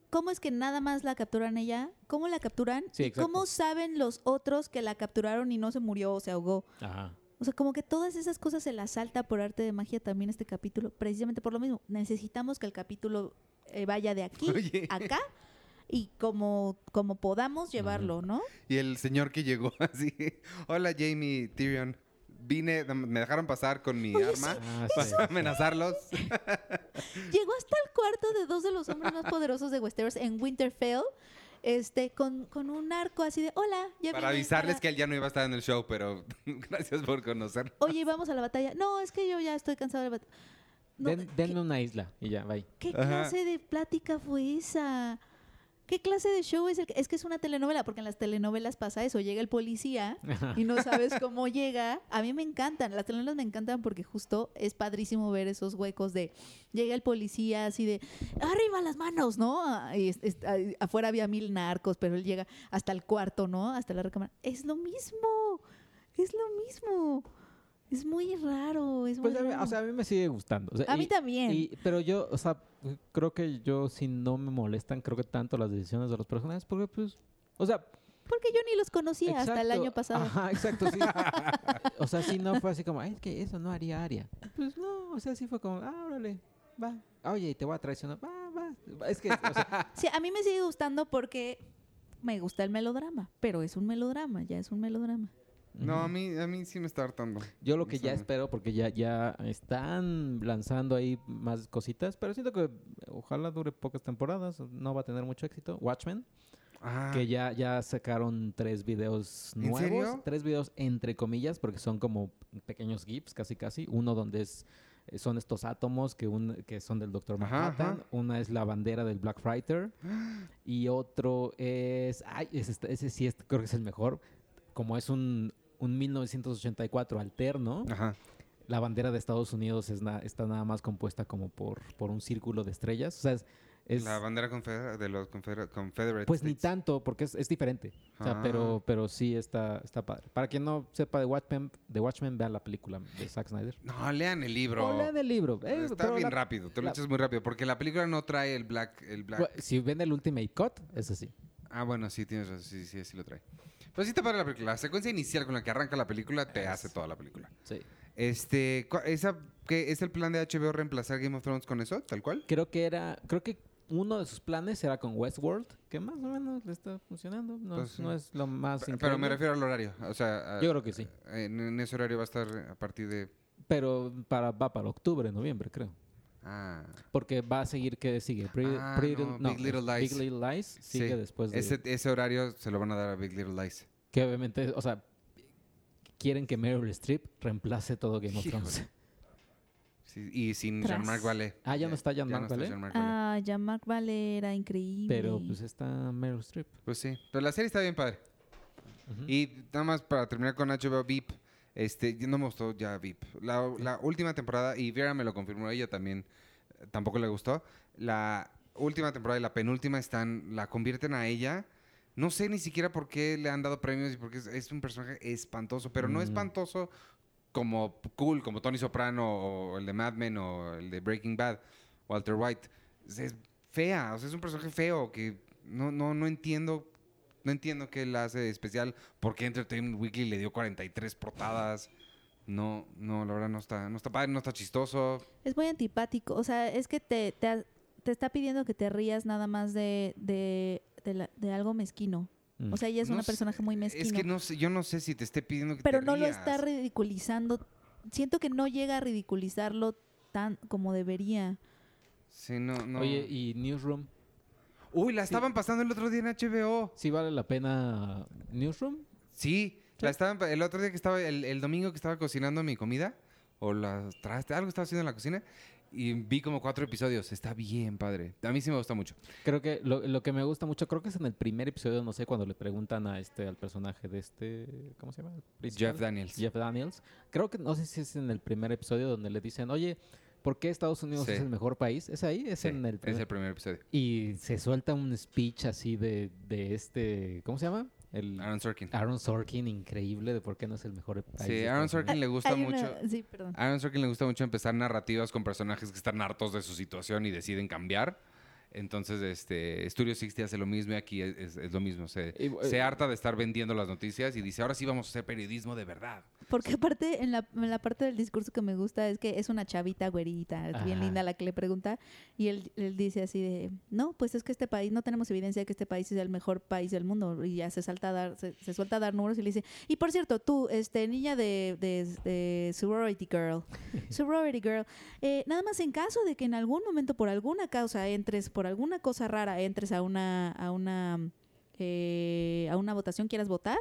¿cómo es que nada más la capturan ella? ¿Cómo la capturan? Sí, ¿Y exacto. cómo saben los otros que la capturaron y no se murió o se ahogó? Ajá. O sea, como que todas esas cosas se las salta por arte de magia también este capítulo, precisamente por lo mismo. Necesitamos que el capítulo eh, vaya de aquí (laughs) Oye. a acá y como, como podamos llevarlo, ¿no? Y el señor que llegó (laughs) así, hola Jamie Tyrion, vine, me dejaron pasar con mi Oye, arma (laughs) Ah, sí. para amenazarlos. (laughs) Llegó hasta el cuarto de dos de los hombres más poderosos de Westeros en Winterfell, este, con, con un arco así de, hola, ya para vine avisarles para- que él ya no iba a estar en el show, pero gracias por conocerlo. Oye, vamos a la batalla. No, es que yo ya estoy cansado de la batalla. No, Den- denme una isla y ya, bye. ¿Qué, qué Ajá. clase de plática fue esa? ¿Qué clase de show es el que- Es que es una telenovela, porque en las telenovelas pasa eso. Llega el policía y no sabes (laughs) cómo llega. A mí me encantan, las telenovelas me encantan porque justo es padrísimo ver esos huecos de llega el policía así de arriba las manos, ¿no? Ah, Y es- es- ahí afuera había mil narcos, pero él llega hasta el cuarto, ¿no? Hasta la recámara. Es lo mismo, es lo mismo. Es muy raro, es muy Pues, a mí- raro. o sea, a mí me sigue gustando. O sea, A mí y- también. y- pero yo, o sea, creo que yo si no me molestan, creo que tanto las decisiones de los personajes, porque pues, o sea, porque yo ni los conocía hasta el año pasado. Ajá, exacto, sí. (laughs) o sea, sí no fue así como, "Ay, es que eso no haría Aria. Pues no, o sea, sí fue como, ah, órale, va. Oye, y te voy a traicionar, va, va. Es que, o sea, (laughs) Sí, a mí me sigue gustando porque me gusta el melodrama, pero es un melodrama, ya es un melodrama. No, a mí, a mí sí me está hartando. Yo lo que ya espero, porque ya, ya están lanzando ahí más cositas, pero siento que ojalá dure pocas temporadas, no va a tener mucho éxito. Watchmen, Ah, que ya, ya sacaron tres videos ¿En nuevos. serio? Tres videos entre comillas, porque son como pequeños GIFs, casi casi. Uno donde es eh, son estos átomos que, un, que son del Doctor Manhattan. ajá. Una es la bandera del Black Fighter. (gasps) y otro es... Ay, ese, ese sí es, creo que es el mejor. Como es un, un 1984 alterno. Ajá. La bandera de Estados Unidos es na- está nada más compuesta como por, por un círculo de estrellas. O sea, es... es- La bandera de los confedera- Confederate pues ni tanto, porque es, es diferente. O sea, Ah. pero, pero sí está, está padre. Para quien no sepa de Watchmen, de Watchmen, vean la película de Zack Snyder. No, lean el libro. O lean el libro. Eh, Está pero bien la- rápido, te lo la- echas muy rápido, porque la película no trae el black, el black. Si ven el Ultimate Cut, es así. Ah, bueno, sí, tienes razón, sí, sí, sí lo trae. Pero sí te para la película. La secuencia inicial con la que arranca la película te hace toda la película. Sí. Este, esa, ¿qué, ¿es el plan de HBO reemplazar Game of Thrones con eso, tal cual? Creo que era, creo que uno de sus planes era con Westworld, que más o menos le está funcionando. No, Pues no es lo más Pero increíble. me refiero al horario, o sea... a- Yo creo que sí. En, en ese horario va a estar a partir de... Pero para, va para octubre, noviembre, creo. Ah, Porque va a seguir, ¿qué sigue? Pretty- Ah, Pretty- no, no, Big Little es Lies. Big Little Lies sigue sí. después de... Ese, ese horario se lo van a dar a Big Little Lies. Que obviamente, o sea, quieren que Meryl Streep reemplace todo Game of. Thrones. Sí, y sin. Jean-Marc Vallée. Ah, ¿ya no está Jean-Marc no Vallée? Vallée. Ah, Jean-Marc Vallée era increíble. Pero pues está Meryl Streep. Pues sí, pero la serie está bien padre. Y nada más para terminar con HBO VIP, este, no me gustó ya VIP. La, la última temporada, y Vera me lo confirmó, ella también eh, tampoco le gustó. La última temporada y la penúltima están, la convierten a ella. No sé ni siquiera por qué le han dado premios y porque es, es un personaje espantoso, pero no Mm. espantoso como cool, como Tony Soprano o el de Mad Men o el de Breaking Bad, Walter White. Es, es fea, o sea, es un personaje feo que no, no, no entiendo, no entiendo qué la hace de especial, porque Entertainment Weekly le dio 43 portadas. No, no, la verdad no está, no está padre, no está chistoso. Es muy antipático. O sea, es que te, te, te está pidiendo que te rías nada más de, de, de, la- de algo mezquino. Mm. O sea, ella es No una sé, personaje muy mezquino. Es que no sé, yo no sé si te esté pidiendo que pero te no lo está ridiculizando. Siento que no llega a ridiculizarlo tan como debería. Sí, no, no. Oye, ¿y Newsroom? Uy, la estaban pasando el otro día en HBO. ¿Sí vale la pena Newsroom? Sí, la estaban, el otro día que estaba, el, el domingo que estaba cocinando mi comida, o la traste, algo estaba haciendo en la cocina, y vi como cuatro episodios. Está bien, padre. A mí sí me gusta mucho. Creo que lo, lo que me gusta mucho, creo que es en el primer episodio, no sé, cuando le preguntan a este, al personaje de este, ¿cómo se llama? Jeff Daniels. Jeff Daniels. Creo que, no sé si es en el primer episodio donde le dicen, oye, ¿por qué Estados Unidos Sí. es el mejor país? ¿Es ahí? Es Sí, en el es primer. el primer episodio. Y se suelta un speech así de, de este, ¿cómo se llama? El Aaron Sorkin. Aaron Sorkin, increíble, de por qué no es el mejor país. Sí, Aaron Sorkin le gusta una- mucho. Sí, perdón. Aaron Sorkin le gusta mucho empezar narrativas con personajes que están hartos de su situación y deciden cambiar. Entonces, este, Studio 60 hace lo mismo y aquí es, es- es lo mismo. Se, Y, eh, se harta de estar vendiendo las noticias y dice, ahora sí vamos a hacer periodismo de verdad. Porque aparte, en la, en la parte del discurso que me gusta es que es una chavita güerita, bien linda la que le pregunta, y él, él dice así de, no, pues es que este país, no tenemos evidencia de que este país es el mejor país del mundo, y ya se salta a dar, se, se suelta a dar números y le dice, y por cierto, tú, este, niña de, de, de sorority girl, (laughs) sorority girl, eh, nada más en caso de que en algún momento, por alguna causa, entres, por alguna cosa rara, entres a una, a una eh, a una votación quieras votar,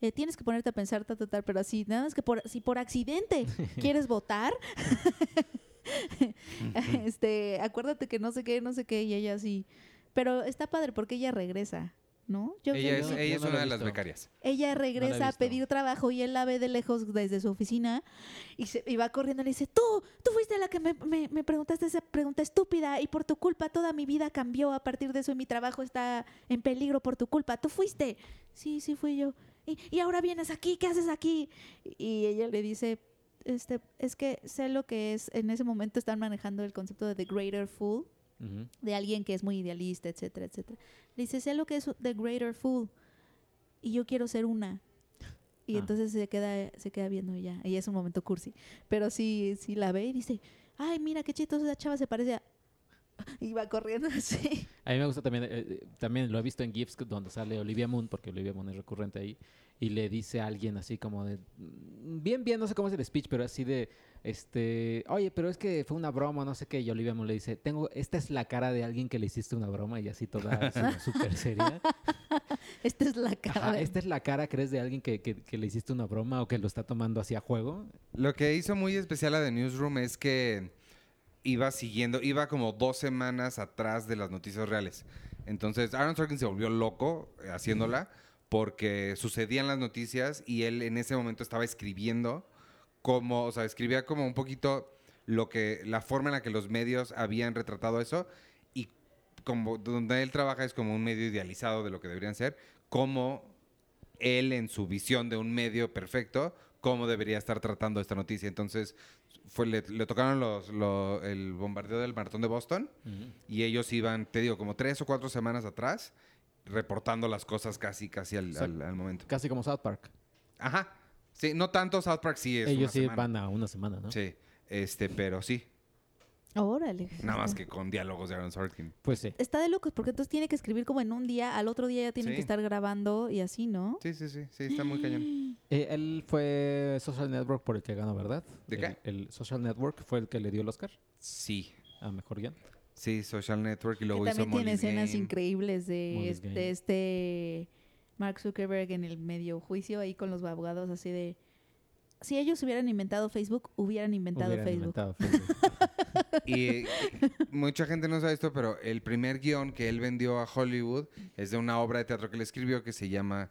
eh, tienes que ponerte a pensar, ta, ta, ta, pero así, nada más que por, si por accidente (laughs) quieres votar, (laughs) (laughs) este, acuérdate que no sé qué, no sé qué, y ella así. Pero está padre porque ella regresa, ¿no? Yo ella es, creo que- ella yo es no la una de las becarias. ella regresa a pedir trabajo y él la ve de lejos desde su oficina y, se, y va corriendo y le dice, tú, tú fuiste la que me, me- me preguntaste esa pregunta estúpida y por tu culpa toda mi vida cambió a partir de eso y mi trabajo está en peligro por tu culpa. Tú fuiste. Sí, sí fui yo. Y, y ahora vienes aquí, ¿qué haces aquí? Y ella le dice, este, es que sé lo que es, en ese momento están manejando el concepto de The Greater Fool De alguien que es muy idealista, etcétera, etcétera. Le dice, sé lo que es The Greater Fool y yo quiero ser una. Y Ah. entonces se queda, se queda viendo ella. Y es un momento cursi. Pero sí, sí la ve y dice, ay, mira qué chistosa esa chava se parece a... (laughs) Iba corriendo así. A mí me gusta también, eh, también lo he visto en GIFs donde sale Olivia Moon, porque Olivia Moon es recurrente ahí, y le dice a alguien así como de, mm, bien, bien, no sé cómo es el speech, pero así de, este, oye, pero es que fue una broma, no sé qué, y Olivia Moon le dice, tengo, esta es la cara de alguien que le hiciste una broma, y así toda súper seria. (laughs) Esta es la cara. Ajá, esta es la cara, ¿crees, de alguien que, que- que le hiciste una broma o que lo está tomando así a juego? Lo que hizo muy especial a The Newsroom es que iba siguiendo, iba como dos semanas atrás de las noticias reales. Entonces, Aaron Sorkin se volvió loco eh, haciéndola porque sucedían las noticias y él en ese momento estaba escribiendo como, o sea, escribía como un poquito lo que, la forma en la que los medios habían retratado eso y como donde él trabaja es como un medio idealizado de lo que deberían ser, como él en su visión de un medio perfecto, cómo debería estar tratando esta noticia. Entonces, fue, le, le tocaron los, lo- el bombardeo del maratón de Boston y ellos iban, te digo, como tres o cuatro semanas atrás, reportando las cosas casi, casi al, sea, al- al momento. Casi como South Park. Ajá. Sí, no tanto South Park sí es Ellos una sí semana. van a una semana, ¿no? Sí, este, pero sí. Órale. Nada más que con diálogos de Aaron Sorkin. Pues sí. Está de locos porque entonces tiene que escribir como en un día, al otro día ya tienen Sí. que estar grabando y así, ¿no? Sí, sí, sí, sí, está muy cañón. (gasps) Eh, él fue Social Network por el que ganó, ¿verdad? ¿De El- qué? El, Social Network fue el que le dio el Oscar Sí. a Mejor Guión. Sí, Social Network y Que luego hizo también tiene escenas Game. increíbles de este, este Mark Zuckerberg en el medio juicio ahí con los abogados así de si ellos hubieran inventado Facebook, hubieran inventado Hubieran Facebook. inventado (laughs) Facebook. Y mucha gente no sabe esto, pero el primer guion que él vendió a Hollywood es de una obra de teatro que él escribió que se llama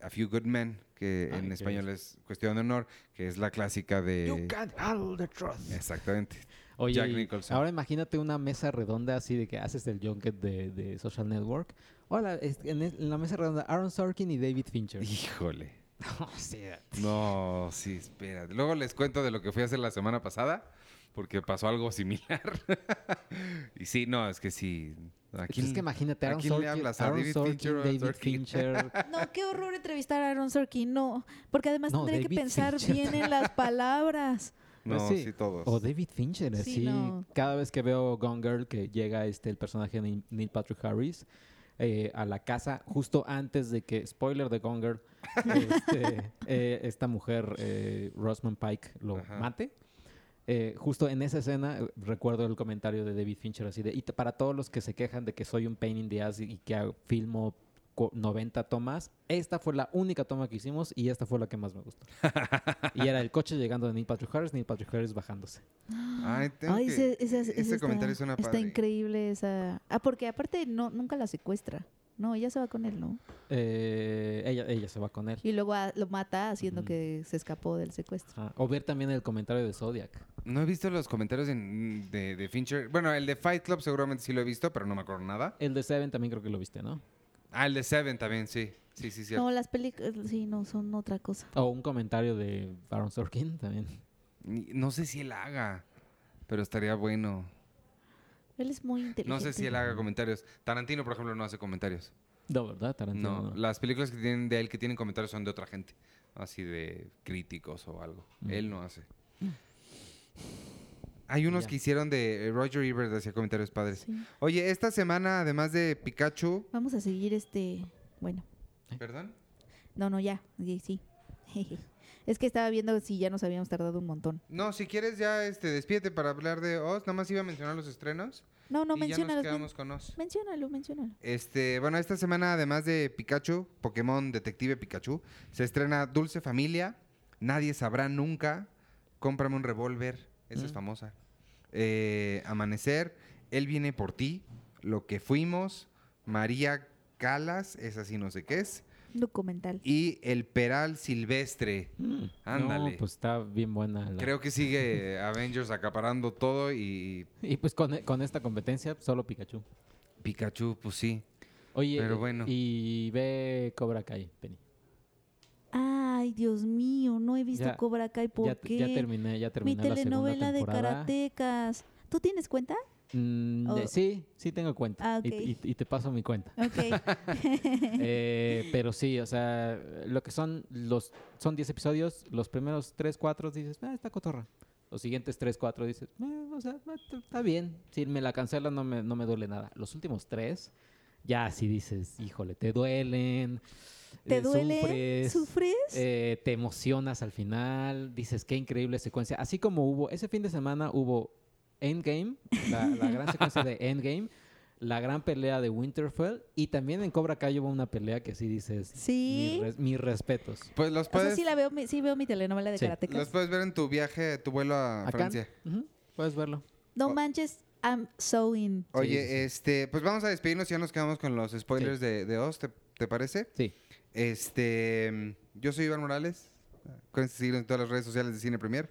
A Few Good Men, que Ah, en español es Cuestión de Honor, que es la clásica de... can't handle the truth. Exactamente. Oye, Jack Nicholson. ahora imagínate una mesa redonda así de que haces el junket de, de Social Network. Hola, en, la mesa redonda Aaron Sorkin y David Fincher. Híjole. (laughs) No, sí, espérate. Luego les cuento de lo que fui a hacer la semana pasada, porque pasó algo similar. (laughs) y sí, no, es que sí. Aquí, es que imagínate ¿a Aaron Sorkin, Aaron David Sorkin, Fincher David Sorkin? Fincher. No, qué horror entrevistar a Aaron Sorkin, no, porque además No, tendría que pensar Fincher. bien en las palabras. No, Pues sí, todos. O David Fincher, Sí, así. no. Cada vez que veo Gone Girl, que llega este el personaje de Neil- Neil Patrick Harris eh, a la casa, justo antes de que, spoiler de Gone Girl, (laughs) este, eh, esta mujer, eh, Rosamund Pike, lo Ajá. mate. Eh, justo en esa escena eh, recuerdo el comentario de David Fincher así de, y para todos los que se quejan de que soy un pain in the ass y, que hago- filmo co- 90 tomas, esta fue la única toma que hicimos y esta fue la que más me gustó. (laughs) y era el coche llegando de Neil Patrick Harris, Neil Patrick Harris bajándose. Ay, tengo Ay, que- ese, ese- ese ese está- comentario suena Está increíble esa. Ah, porque aparte no nunca la secuestra. No, ella se va con él, ¿no? Eh, ella, ella se va con él. Y luego lo mata haciendo que se escapó del secuestro. O ver también el comentario de Zodiac. No he visto los comentarios en- de, de Fincher. Bueno, el de Fight Club seguramente sí lo he visto, pero no me acuerdo nada. El de Seven también creo que lo viste, ¿no? Ah, el de Seven también, sí. Sí, sí, sí. No, las películas sí, no, son otra cosa. O un comentario de Aaron Sorkin también. No sé si él haga, pero estaría bueno. Él es muy inteligente. No sé si él haga comentarios. Tarantino, por ejemplo, no hace comentarios. No, ¿verdad? Tarantino. No, no. las películas que tienen de él que tienen comentarios son de otra gente. Así de críticos o algo. Mm. Él no hace. Hay unos Ya. que hicieron de eh, Roger Ebert, hacía comentarios padres. Sí. Oye, esta semana, además de Pikachu... Vamos a seguir este. Bueno, ¿Perdón? no, no, ya. Sí. sí. (laughs) es que estaba viendo si ya nos habíamos tardado un montón. No, si quieres ya este, despídete para hablar de Oz. Nada más iba a mencionar los estrenos. No, no, y ya nos quedamos con Oz. Menciónalo, menciónalo. Este, bueno, esta semana, además de Pikachu, Pokémon Detective Pikachu, se estrena Dulce Familia, Nadie Sabrá Nunca, Cómprame un Revólver, esa es Mm. famosa. Eh, Amanecer, Él viene por ti, Lo que fuimos, María Calas, esa sí no sé qué es, Documental. y El Peral Silvestre. Mm. Ándale. No, pues está bien buena. la- Creo que sigue (laughs) Avengers acaparando todo y Y pues con, con esta competencia, solo Pikachu. Pikachu, pues sí. Oye, Pero bueno. y ve Cobra Kai, Penny. Ay, Dios mío, no he visto Ya- Cobra Kai. ¿Por ya, qué? ya terminé, ya Mi terminé la segunda telenovela de karatecas. ¿Tú tienes cuenta? Mm, Oh. Sí, sí tengo cuenta. Ah, Y- ok. y, y te paso mi cuenta. (laughs) (laughs) Eh, pero sí, o sea, lo que son los son 10 episodios, los primeros 3, 4 dices, ah, está cotorra. Los siguientes tres, cuatro dices, "Eh, o sea, eh, está bien. Si me la cancelan no me, no me duele nada. Los últimos tres, ya si dices, híjole, te duelen. ¿Te eh, duele? Sufres. ¿Sufres? eh, te emocionas al final, dices qué increíble secuencia. Así como hubo, ese fin de semana hubo Endgame, la, la gran secuencia de Endgame, la gran pelea de Winterfell y también en Cobra Kai hubo una pelea que sí dices, Sí. mis, res- mis respetos. Pues los o sea, puedes, sí, la veo, mi- sí veo mi telenovela de Sí. karatecas. los puedes ver en tu viaje, tu vuelo a Francia. puedes verlo. No manches, I'm so in. Oye, sí, sí. este, pues vamos a despedirnos y ya nos quedamos con los spoilers de, de Oz, ¿te, te parece? Sí. Este, yo soy Iván Morales. Acuérdense de seguirnos en todas las redes sociales de Cine Premier,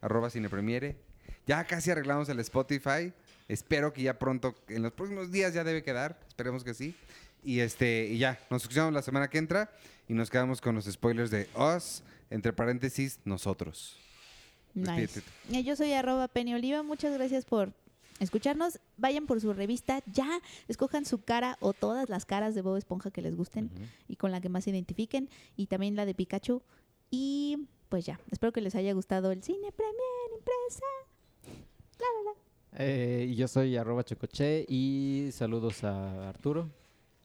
arroba Cine Premiere. Ya casi arreglamos el Spotify. Espero que ya pronto, en los próximos días ya debe quedar. Esperemos que sí. Y este, y ya, nos escuchamos la semana que entra y nos quedamos con los spoilers de Us, entre paréntesis, nosotros. Nice. Eh, Yo soy arroba Penny Oliva. Muchas gracias por escucharnos. Vayan por su revista ya. Escojan su cara o todas las caras de Bob Esponja que les gusten y con la que más se identifiquen. Y también la de Pikachu. Y pues ya. Espero que les haya gustado el cine Premier Impresa. Eh, yo soy arroba chocoche y saludos a Arturo,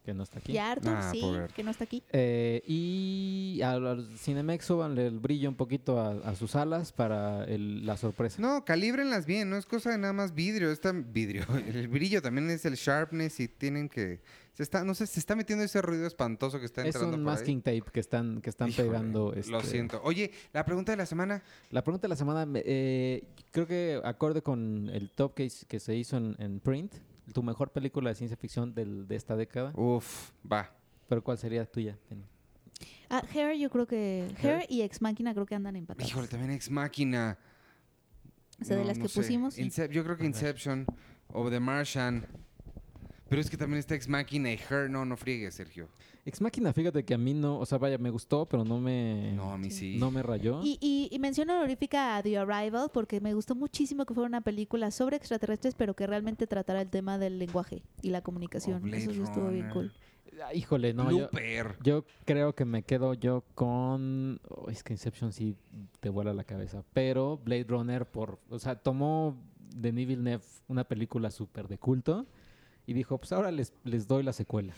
que no está aquí. Y a Arthur, Ah, sí, pobre que no está aquí. Eh, y al, al Cinemex súbanle el brillo un poquito a, a sus alas para el- la sorpresa. No, calíbrenlas bien, no es cosa de nada más vidrio, está vidrio. (laughs) El brillo también es el sharpness y tienen que se está no sé, se está metiendo ese ruido espantoso que está es entrando un por ahí. masking tape que están, que están Híjole, pegando. Lo este, siento. Oye, la pregunta de la semana. La pregunta de la semana, me- eh, creo que acorde con el top que, se hizo en, en Print, tu mejor película de ciencia ficción del- de esta década, Uf, va. pero ¿cuál sería tuya? Ah, Hair, yo creo que. Hair y Ex Máquina creo que andan empatados. Híjole, también Ex Máquina. O sea, de las no que sé. pusimos. Incep- yo creo que Inception o The Martian. Pero es que también está Ex Máquina y Her. No, no friegues, Sergio. Ex Máquina, fíjate que a mí no, o sea, vaya, me gustó, pero no me, No, a mí sí. no me rayó. Y, y, y menciono honorífica a The Arrival porque me gustó muchísimo que fuera una película sobre extraterrestres, pero que realmente tratara el tema del lenguaje y la comunicación. Oh, Blade Eso sí estuvo bien Runner. cool. Ah, Híjole, no, yo, yo creo que me quedo yo con... oh, es que Inception sí te vuela la cabeza, pero Blade Runner por... O sea, tomó Denis Villeneuve una película súper de culto y dijo, pues ahora les, les doy la secuela.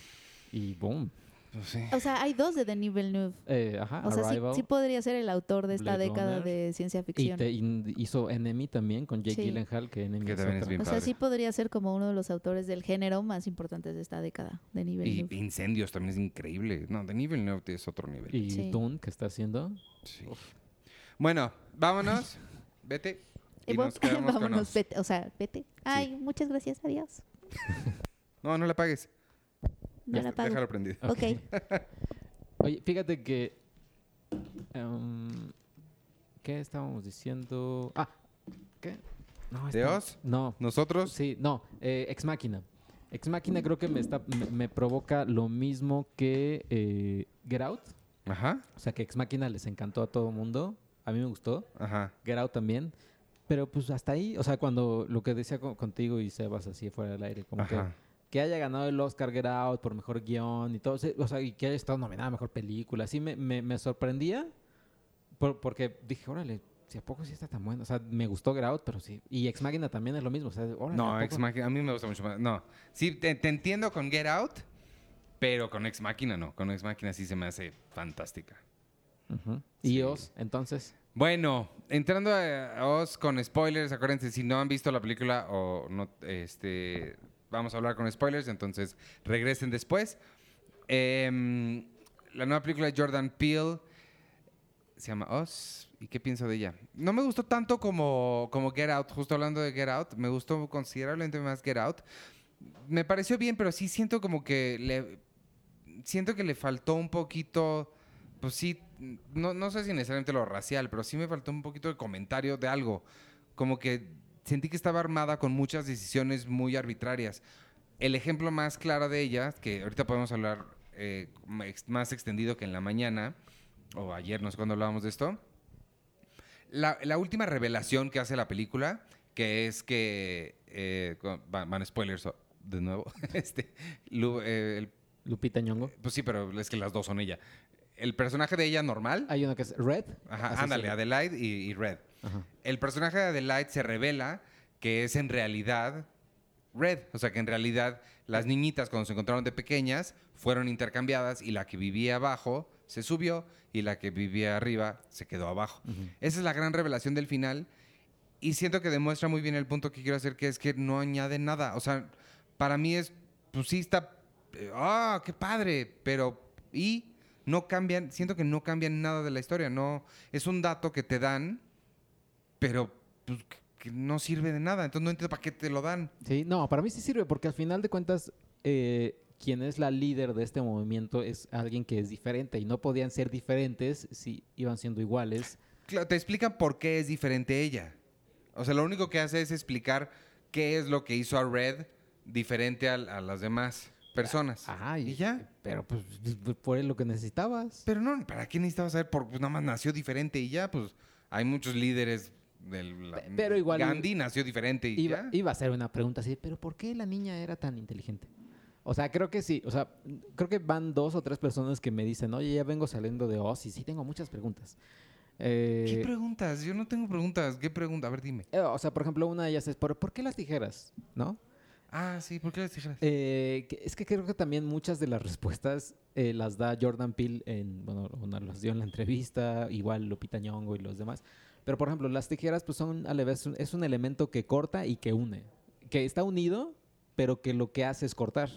Y boom. Pues sí. O sea, hay dos de Denis Villeneuve. Eh, ajá, O sea, sí, sí podría ser el autor de esta Blade década Runner. de ciencia y, ficción. te- y hizo Enemy también con Jake Sí. Gyllenhaal, que Enemy Que es también es bien o sea, padre. sí podría ser como uno de los autores del género más importantes de esta década, Denis Y Villeneuve. Incendios también es increíble. No, The Nivel no es otro nivel. Y Sí. Dune, que está haciendo. Sí. Bueno, vámonos. Vete. Y Y nos (laughs) con vámonos, vete, o sea, vete. Ay, muchas gracias, adiós. (laughs) No, no la pagues. No Ya la está, pago. Déjalo prendido. Ok. (laughs) Oye, fíjate que. em, ¿Qué estábamos diciendo? Ah, ¿qué? No, ¿De está- Oz? No. Nosotros. Sí, no. eh, Ex Máquina. Ex Máquina creo que me, está, me, me provoca lo mismo que eh, Get Out. Ajá. O sea, que Ex Máquina les encantó a todo mundo. A mí me gustó. Ajá. Get Out también. Pero pues hasta ahí, o sea, cuando lo que decía co- contigo y Sebas así fuera del aire, como que Ajá. que haya ganado el Oscar Get Out por mejor guion y todo, o sea, y que haya estado nominada a mejor película, así me, me, me sorprendía por- porque dije, órale, si a poco sí está tan bueno, o sea, me gustó Get Out, pero sí, y Ex Machina también es lo mismo, o sea, órale, ¿a No? Ex Máquina, a mí me gusta mucho más. No, sí, te, te entiendo con Get Out, pero con Ex Máquina no. Con Ex Máquina sí se me hace fantástica. Sí. Y Oz, entonces, Bueno, entrando a, Oz con spoilers, acuérdense, si no han visto la película o no, este, vamos a hablar con spoilers, entonces regresen después. Em, la nueva película de Jordan Peele se llama Oz. ¿Y qué pienso de ella? No me gustó tanto como, como Get Out, justo hablando de Get Out, me gustó considerablemente más Get Out. Me pareció bien, pero sí siento como que le, siento que le faltó un poquito, pues sí, no, no sé si necesariamente lo racial, pero sí me faltó un poquito de comentario de algo. Como que sentí que estaba armada con muchas decisiones muy arbitrarias. El ejemplo más claro de ellas, que ahorita podemos hablar eh, más extendido que en la mañana, o ayer, no sé cuándo hablábamos de esto. La, la última revelación que hace la película, que es que, eh, van, van spoilers de nuevo, (laughs) este, Lu- eh, el Lupita Nyong'o. pues sí, pero es que las dos son ella. El personaje de ella normal. Hay uno que es Red. Ajá, ándale, Adelaide y, y Red. Ajá. El personaje de Adelaide se revela que es en realidad Red. O sea, que en realidad las niñitas cuando se encontraron de pequeñas fueron intercambiadas y la que vivía abajo se subió y la que vivía arriba se quedó abajo. Esa es la gran revelación del final y siento que demuestra muy bien el punto que quiero hacer, que es que no añade nada. O sea, para mí es, pues sí está, eh, ah, qué padre, pero y no cambian, siento que no cambian nada de la historia. No, es un dato que te dan, pero pues, que- no sirve de nada. Entonces no entiendo para qué te lo dan. Sí, no, para mí sí sirve, porque al final de cuentas, eh, quien es la líder de este movimiento es alguien que es diferente y no podían ser diferentes si iban siendo iguales. Claro, te explican por qué es diferente ella. O sea, lo único que hace es explicar qué es lo que hizo a Red diferente a, las demás personas. Ajá, y ya. Pero pues por lo que necesitabas. Pero no, ¿para qué necesitabas saber? Porque pues, nada más nació diferente y ya, pues hay muchos líderes del... la- Pe- pero igual- Gandhi nació diferente y Iba, ya. iba a ser una pregunta así, pero ¿por qué la niña era tan inteligente? O sea, creo que sí. O sea, creo que van dos o tres personas que me dicen, oye, ya vengo saliendo de Oz y sí tengo muchas preguntas. Eh, ¿Qué preguntas? Yo no tengo preguntas. ¿Qué pregunta? A ver, dime. eh, o sea, por ejemplo, una de ellas es, ¿por, ¿por qué las tijeras? ¿No? Ah, sí, ¿por qué las tijeras? Eh, es que creo que también muchas de las respuestas eh, las da Jordan Peele en, bueno, las dio en la entrevista, igual Lupita Nyong'o y los demás. Pero, por ejemplo, las tijeras pues son a la vez, un- es un elemento que corta y que une. Que está unido, pero que lo que hace es cortar.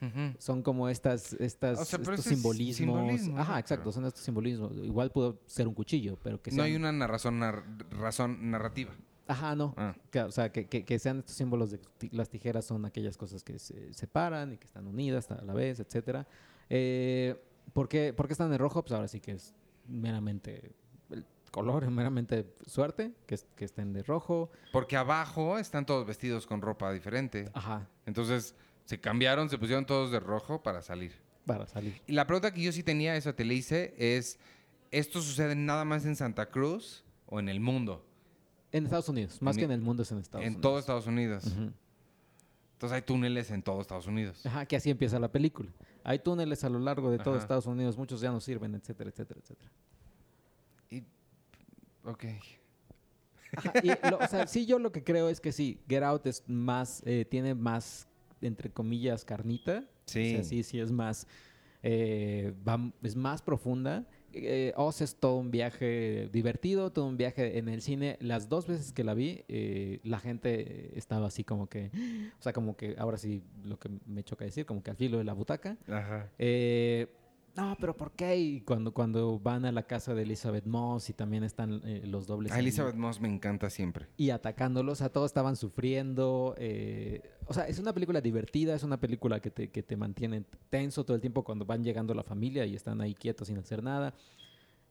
Ujú. Son como estas, estas O sea, estos simbolismos. simbolismo, Ajá, ¿no? exacto, Pero- son estos simbolismos. Igual pudo ser un cuchillo, pero que No sean- hay una razón narrativa. Ajá, no. Ah. Que, o sea, que, que- que sean estos símbolos de las tijeras son aquellas cosas que se separan y que están unidas a la vez, etcétera. Eh, ¿por, qué, por qué están en rojo? Pues ahora sí que es meramente el color, (laughs) meramente suerte, que, es- que estén de rojo. Porque abajo están todos vestidos con ropa diferente. Ajá, Entonces se cambiaron, se pusieron todos de rojo para salir. para salir. Y la pregunta que yo sí tenía, eso te le hice, es, ¿esto sucede nada más en Santa Cruz o en el mundo? En Estados Unidos, más En que en el mundo es en Estados en Unidos. todo Estados Unidos. Entonces hay túneles en todo Estados Unidos. Ajá, que así empieza la película. Hay túneles a lo largo de todo Ajá. Estados Unidos, muchos ya no sirven, etcétera, etcétera, etcétera. Y, ok. Ajá, y lo- o sea, sí, yo lo que creo es que sí, Get Out es más, eh, tiene más, entre comillas, carnita. Sí. O sea, sí, sí es más, eh, va- es más profunda. Eh, Oz es todo un viaje divertido, todo un viaje en el cine. Las dos veces que la vi, eh, la gente estaba así como que, o sea, como que ahora sí lo que me choca decir, como que al filo de la butaca. Ajá. Eh, no, pero ¿por qué? Y cuando, cuando van a la casa de Elizabeth Moss y también están eh, los dobles. A ahí Elizabeth Moss me encanta siempre. y atacándolos. A todos estaban sufriendo. eh, o sea, es una película divertida, es una película que te, que te mantiene tenso todo el tiempo cuando van llegando la familia y están ahí quietos sin hacer nada.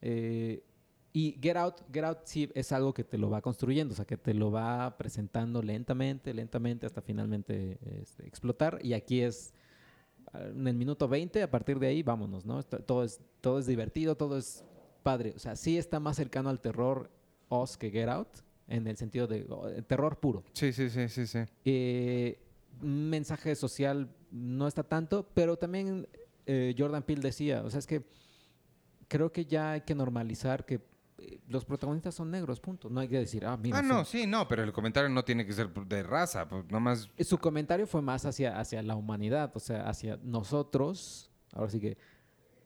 Eh, y Get Out, Get Out sí es algo que te lo va construyendo, o sea, que te lo va presentando lentamente, lentamente, hasta finalmente este, explotar. Y aquí es ah, en el minuto 20, a partir de ahí, vámonos, ¿no? Todo, es, todo es divertido, todo es padre. O sea, sí está más cercano al terror Oz que Get Out, en el sentido de oh, eh, terror puro. Sí, sí, sí, sí, sí. Eh, mensaje social no está tanto, pero también eh, Jordan Peele decía, o sea, es que creo que ya hay que normalizar que los protagonistas son negros, punto. No hay que decir, ah, mira. Ah, no, sí, no, pero el comentario no tiene que ser de raza, pues nada más... Su comentario fue más hacia, hacia la humanidad, o sea, hacia nosotros. Ahora sí que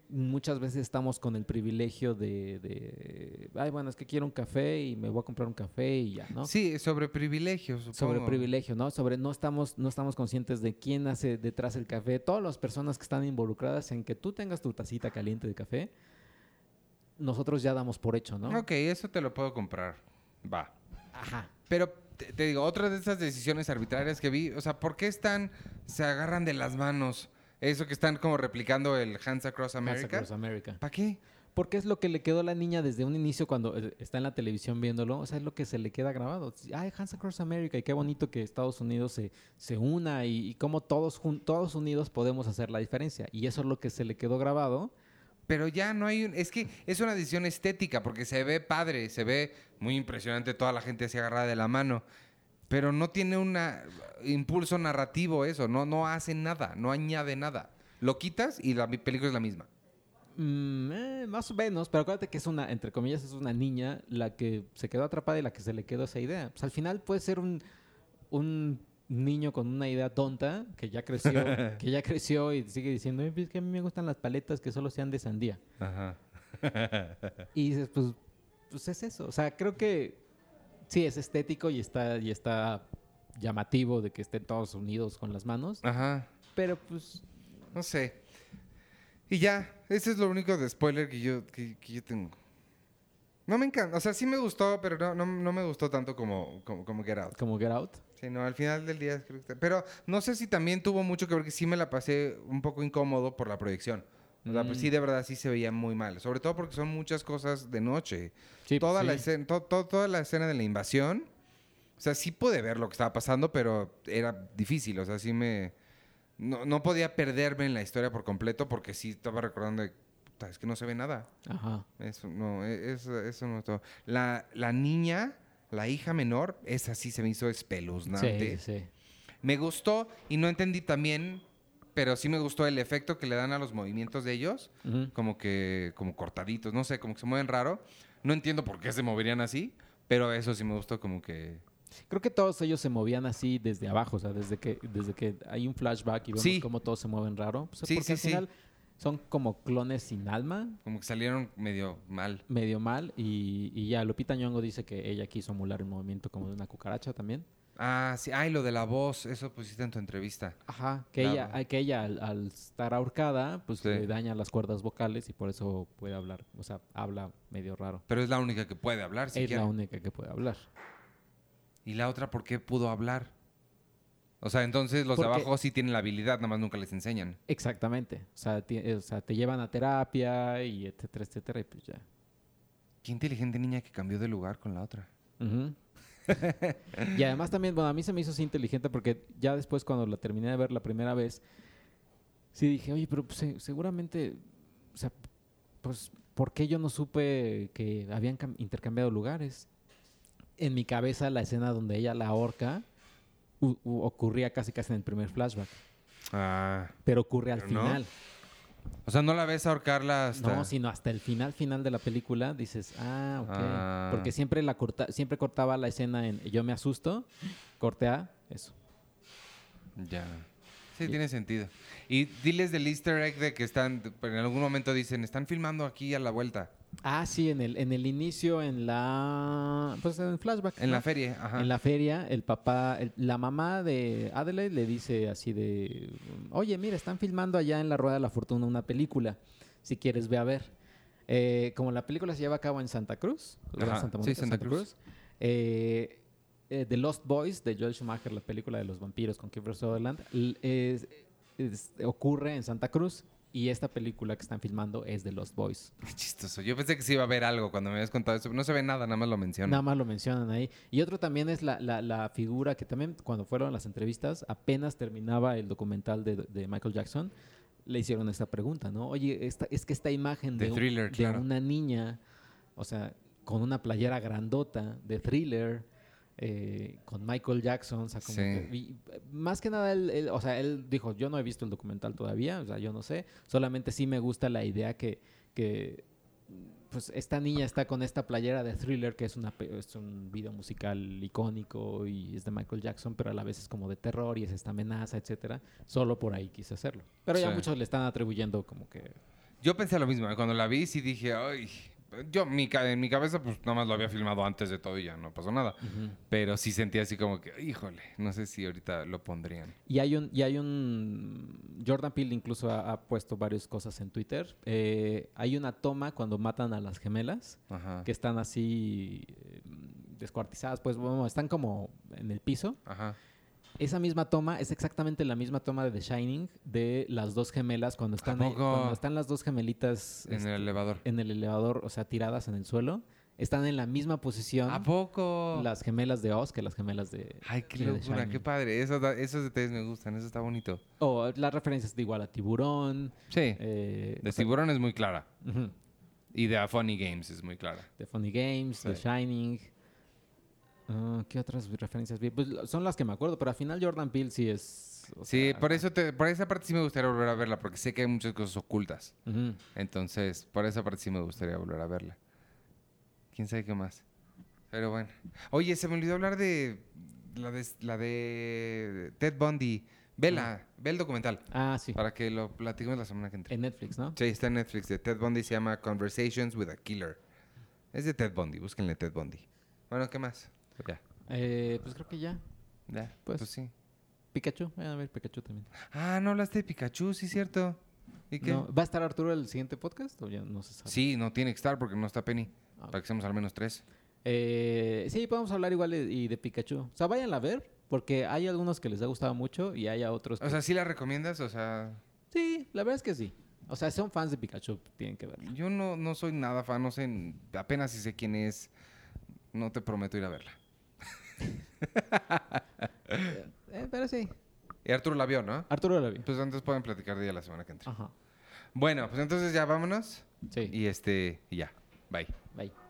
muchas veces estamos con el privilegio de, de, ay, bueno, es que quiero un café y me voy a comprar un café y ya, ¿no? Sí, sobre privilegios, supongo. sobre privilegio, ¿no? Sobre no estamos, no estamos conscientes de quién hace detrás el café. Todas las personas que están involucradas en que tú tengas tu tacita caliente de café, nosotros ya damos por hecho, ¿no? Ok, eso te lo puedo comprar. Va. Ajá. Pero te, te digo, otra de esas decisiones arbitrarias que vi, o sea, ¿por qué están, se agarran de las manos? Eso que están como replicando el Hands Across America. Across America. ¿Para qué? Porque es lo que le quedó a la niña desde un inicio cuando eh, está en la televisión viéndolo. O sea, es lo que se le queda grabado. Ay, Hands Across America. Y qué bonito que Estados Unidos se, se una y, y cómo todos, todos unidos podemos hacer la diferencia. Y eso es lo que se le quedó grabado. Pero ya no hay un... Es que es una decisión estética porque se ve padre, se ve muy impresionante toda la gente así agarrada de la mano. Pero no tiene un impulso narrativo eso, no, no hace nada, no añade nada. Lo quitas y la película es la misma. Mm, eh, más o menos, pero acuérdate que es una, entre comillas, es una niña la que se quedó atrapada y la que se le quedó esa idea. Pues al final puede ser un, un niño con una idea tonta que ya creció, (laughs) que ya creció y sigue diciendo, "Eh, es que a mí me gustan las paletas que solo sean de sandía. Ajá. Y dices, pues, pues es eso. O sea, creo que sí, es estético y está, y está llamativo de que estén todos unidos con las manos. Ajá. Pero pues, No sé. Y ya, ese es lo único de spoiler que yo, que, que yo tengo. No me encanta, o sea, sí me gustó, pero no, no, no me gustó tanto como, como, como Get Out. como Get Out. Sí, no, al final del día creo que está- Pero no sé si también tuvo mucho que ver que sí me la pasé un poco incómodo por la proyección. O sea, pues Mm. sí, de verdad sí se veía muy mal. Sobre todo porque son muchas cosas de noche. Sí, toda, sí. la escena, to- to- toda la escena de la invasión. O sea, sí pude ver lo que estaba pasando, pero era difícil. O sea, sí me... No, no podía perderme en la historia por completo porque sí estaba recordando de... "Puta, Es que no se ve nada. Ajá. Eso no, e- eso, eso no es todo. La, la niña, la hija menor, esa sí se me hizo espeluznante. Sí, sí. Me gustó y no entendí también, pero sí me gustó el efecto que le dan a los movimientos de ellos, como que como cortaditos, no sé, como que se mueven raro. No entiendo por qué se moverían así, pero eso sí me gustó como que Creo que todos ellos se movían así desde abajo, o sea, desde que, desde que hay un flashback y vemos Sí. cómo todos se mueven raro. Pues, Sí, porque sí, al sí. final son como clones sin alma, como que salieron medio mal. medio mal, y, y ya Lupita Nyong'o dice que ella quiso emular el movimiento como de una cucaracha también. Ah, sí, ay, lo de la voz, eso pusiste en tu entrevista. Ajá. Que Claro. ella, que ella al, al estar ahorcada, pues Sí. le daña las cuerdas vocales y por eso puede hablar, o sea, habla medio raro. Pero es la única que puede hablar, es siquiera. la única que puede hablar. ¿Y la otra por qué pudo hablar? O sea, entonces los de Porque- abajo sí tienen la habilidad, nada más nunca les enseñan. Exactamente. O sea, ti- o sea, te llevan a terapia y etcétera, etcétera, y pues ya. Qué inteligente niña que cambió de lugar con la otra. (laughs) Y además también, bueno, a mí se me hizo así inteligente porque ya después cuando la terminé de ver la primera vez, sí dije, oye, pero pues, se- seguramente, o sea, pues, ¿por qué yo no supe que habían cam- intercambiado lugares? En mi cabeza la escena donde ella la ahorca u- u- ocurría casi casi en el primer flashback, Ah. pero ocurre al Pero no. final. O sea, no la ves ahorcarla hasta... No, sino hasta el final final de la película dices, ah, ok. Ah. Porque siempre la corta, siempre cortaba la escena en yo me asusto, corte a eso. Ya. Sí, tiene sentido. Y diles del easter egg de que están... En algún momento dicen, están filmando aquí a la vuelta. Ah, sí, en el, en el inicio, en la. Pues en el flashback. En ¿no? la feria, ajá. En la feria, el papá, el- la mamá de Adelaide le dice así de: Oye, mira, están filmando allá en la Rueda de la Fortuna una película. Si quieres, ve a ver. Eh, como la película se lleva a cabo en Santa Cruz. Ajá, Santa sí, Santa Cruz. eh, eh, The Lost Boys de Joel Schumacher, la película de los vampiros con Kiefer Sutherland, l- es- es- ocurre en Santa Cruz y esta película que están filmando es The Lost Boys. Qué chistoso. Yo pensé que sí iba a haber algo cuando me habías contado eso. No se ve nada, nada más lo menciono. Nada más lo mencionan ahí. Y otro también es la, la- la figura que también cuando fueron las entrevistas, apenas terminaba el documental de, de Michael Jackson, le hicieron esta pregunta, ¿no? Oye, esta, es que esta imagen De de, un- Thriller, de claro. una niña, o sea, con una playera grandota de thriller, eh, con Michael Jackson, o sea, como Sí. que- y, más que nada, él, él- o sea, él dijo, yo no he visto el documental todavía, o sea, yo no sé, solamente sí me gusta la idea que, que pues esta niña está con esta playera de Thriller, que es, una, es un video musical icónico y es de Michael Jackson, pero a la vez es como de terror y es esta amenaza, etcétera. Solo por ahí quise hacerlo. Pero ya Sí. muchos le están atribuyendo como que... Yo pensé lo mismo. Cuando la vi, sí dije, ay. Yo, mi, en mi cabeza, pues nada más lo había filmado antes de todo y ya no pasó nada. Pero sí sentía así como que, híjole, no sé si ahorita lo pondrían. Y hay un, y hay un Jordan Peele incluso ha, ha puesto varias cosas en Twitter. Eh, hay una toma cuando matan a las gemelas Ajá. que están así eh, descuartizadas, pues bueno, están como en el piso. Ajá. Esa misma toma es exactamente la misma toma de The Shining de las dos gemelas cuando están, ahí- cuando están las dos gemelitas En este, el elevador. en el elevador, o sea, tiradas en el suelo. Están en la misma posición ¿A poco? las gemelas de Oz que las gemelas de Ay, qué de locura, qué padre. Eso da- esos detalles me gustan, eso está bonito. O las referencias de igual a Tiburón. Sí. eh, de sea, Tiburón es muy clara. Y de A Funny Games es muy clara. de Funny Games, Sí. The Shining. Ah, ¿Qué otras referencias vi? Pues son las que me acuerdo, pero al final Jordan Peele sí es... Sí, sea, por eso te, por esa parte sí me gustaría volver a verla, porque sé que hay muchas cosas ocultas. Entonces, por esa parte sí me gustaría volver a verla. ¿Quién sabe qué más? Pero bueno. Oye, se me olvidó hablar de la de, la de Ted Bundy. Vela, ve el documental. Ah, sí. Para que lo platiquemos la semana que entra. En Netflix, ¿no? Sí, está en Netflix. De Ted Bundy se llama Conversations with a Killer. Es de Ted Bundy, búsquenle Ted Bundy. Bueno, ¿qué más? Ya. Eh, pues creo que ya. Ya, Pues- pues, sí. Pikachu, vayan a ver Pikachu también. Ah, no hablaste de Pikachu, sí, cierto. ¿Y qué? No, ¿Va a estar Arturo el siguiente podcast o ya no se sabe? Sí, no tiene que estar porque no está Penny. Ah, Para que seamos al menos tres. Eh, sí, podemos hablar igual de, y de Pikachu. O sea, vayan a ver, porque hay algunos que les ha gustado mucho y hay a otros que... O sea, ¿sí la recomiendas? O sea, sí, la verdad es que sí. O sea, son fans de Pikachu, tienen que verlo. yo no, no soy nada fan, no sé, apenas si sé quién es. No te prometo ir a verla. Eh, pero sí. Y Arturo la vio, ¿no? Arturo la vio. Pues entonces pueden platicar de ella la semana que entra. Ajá. Bueno, pues entonces ya vámonos. Sí. Y este, y ya. Bye. Bye.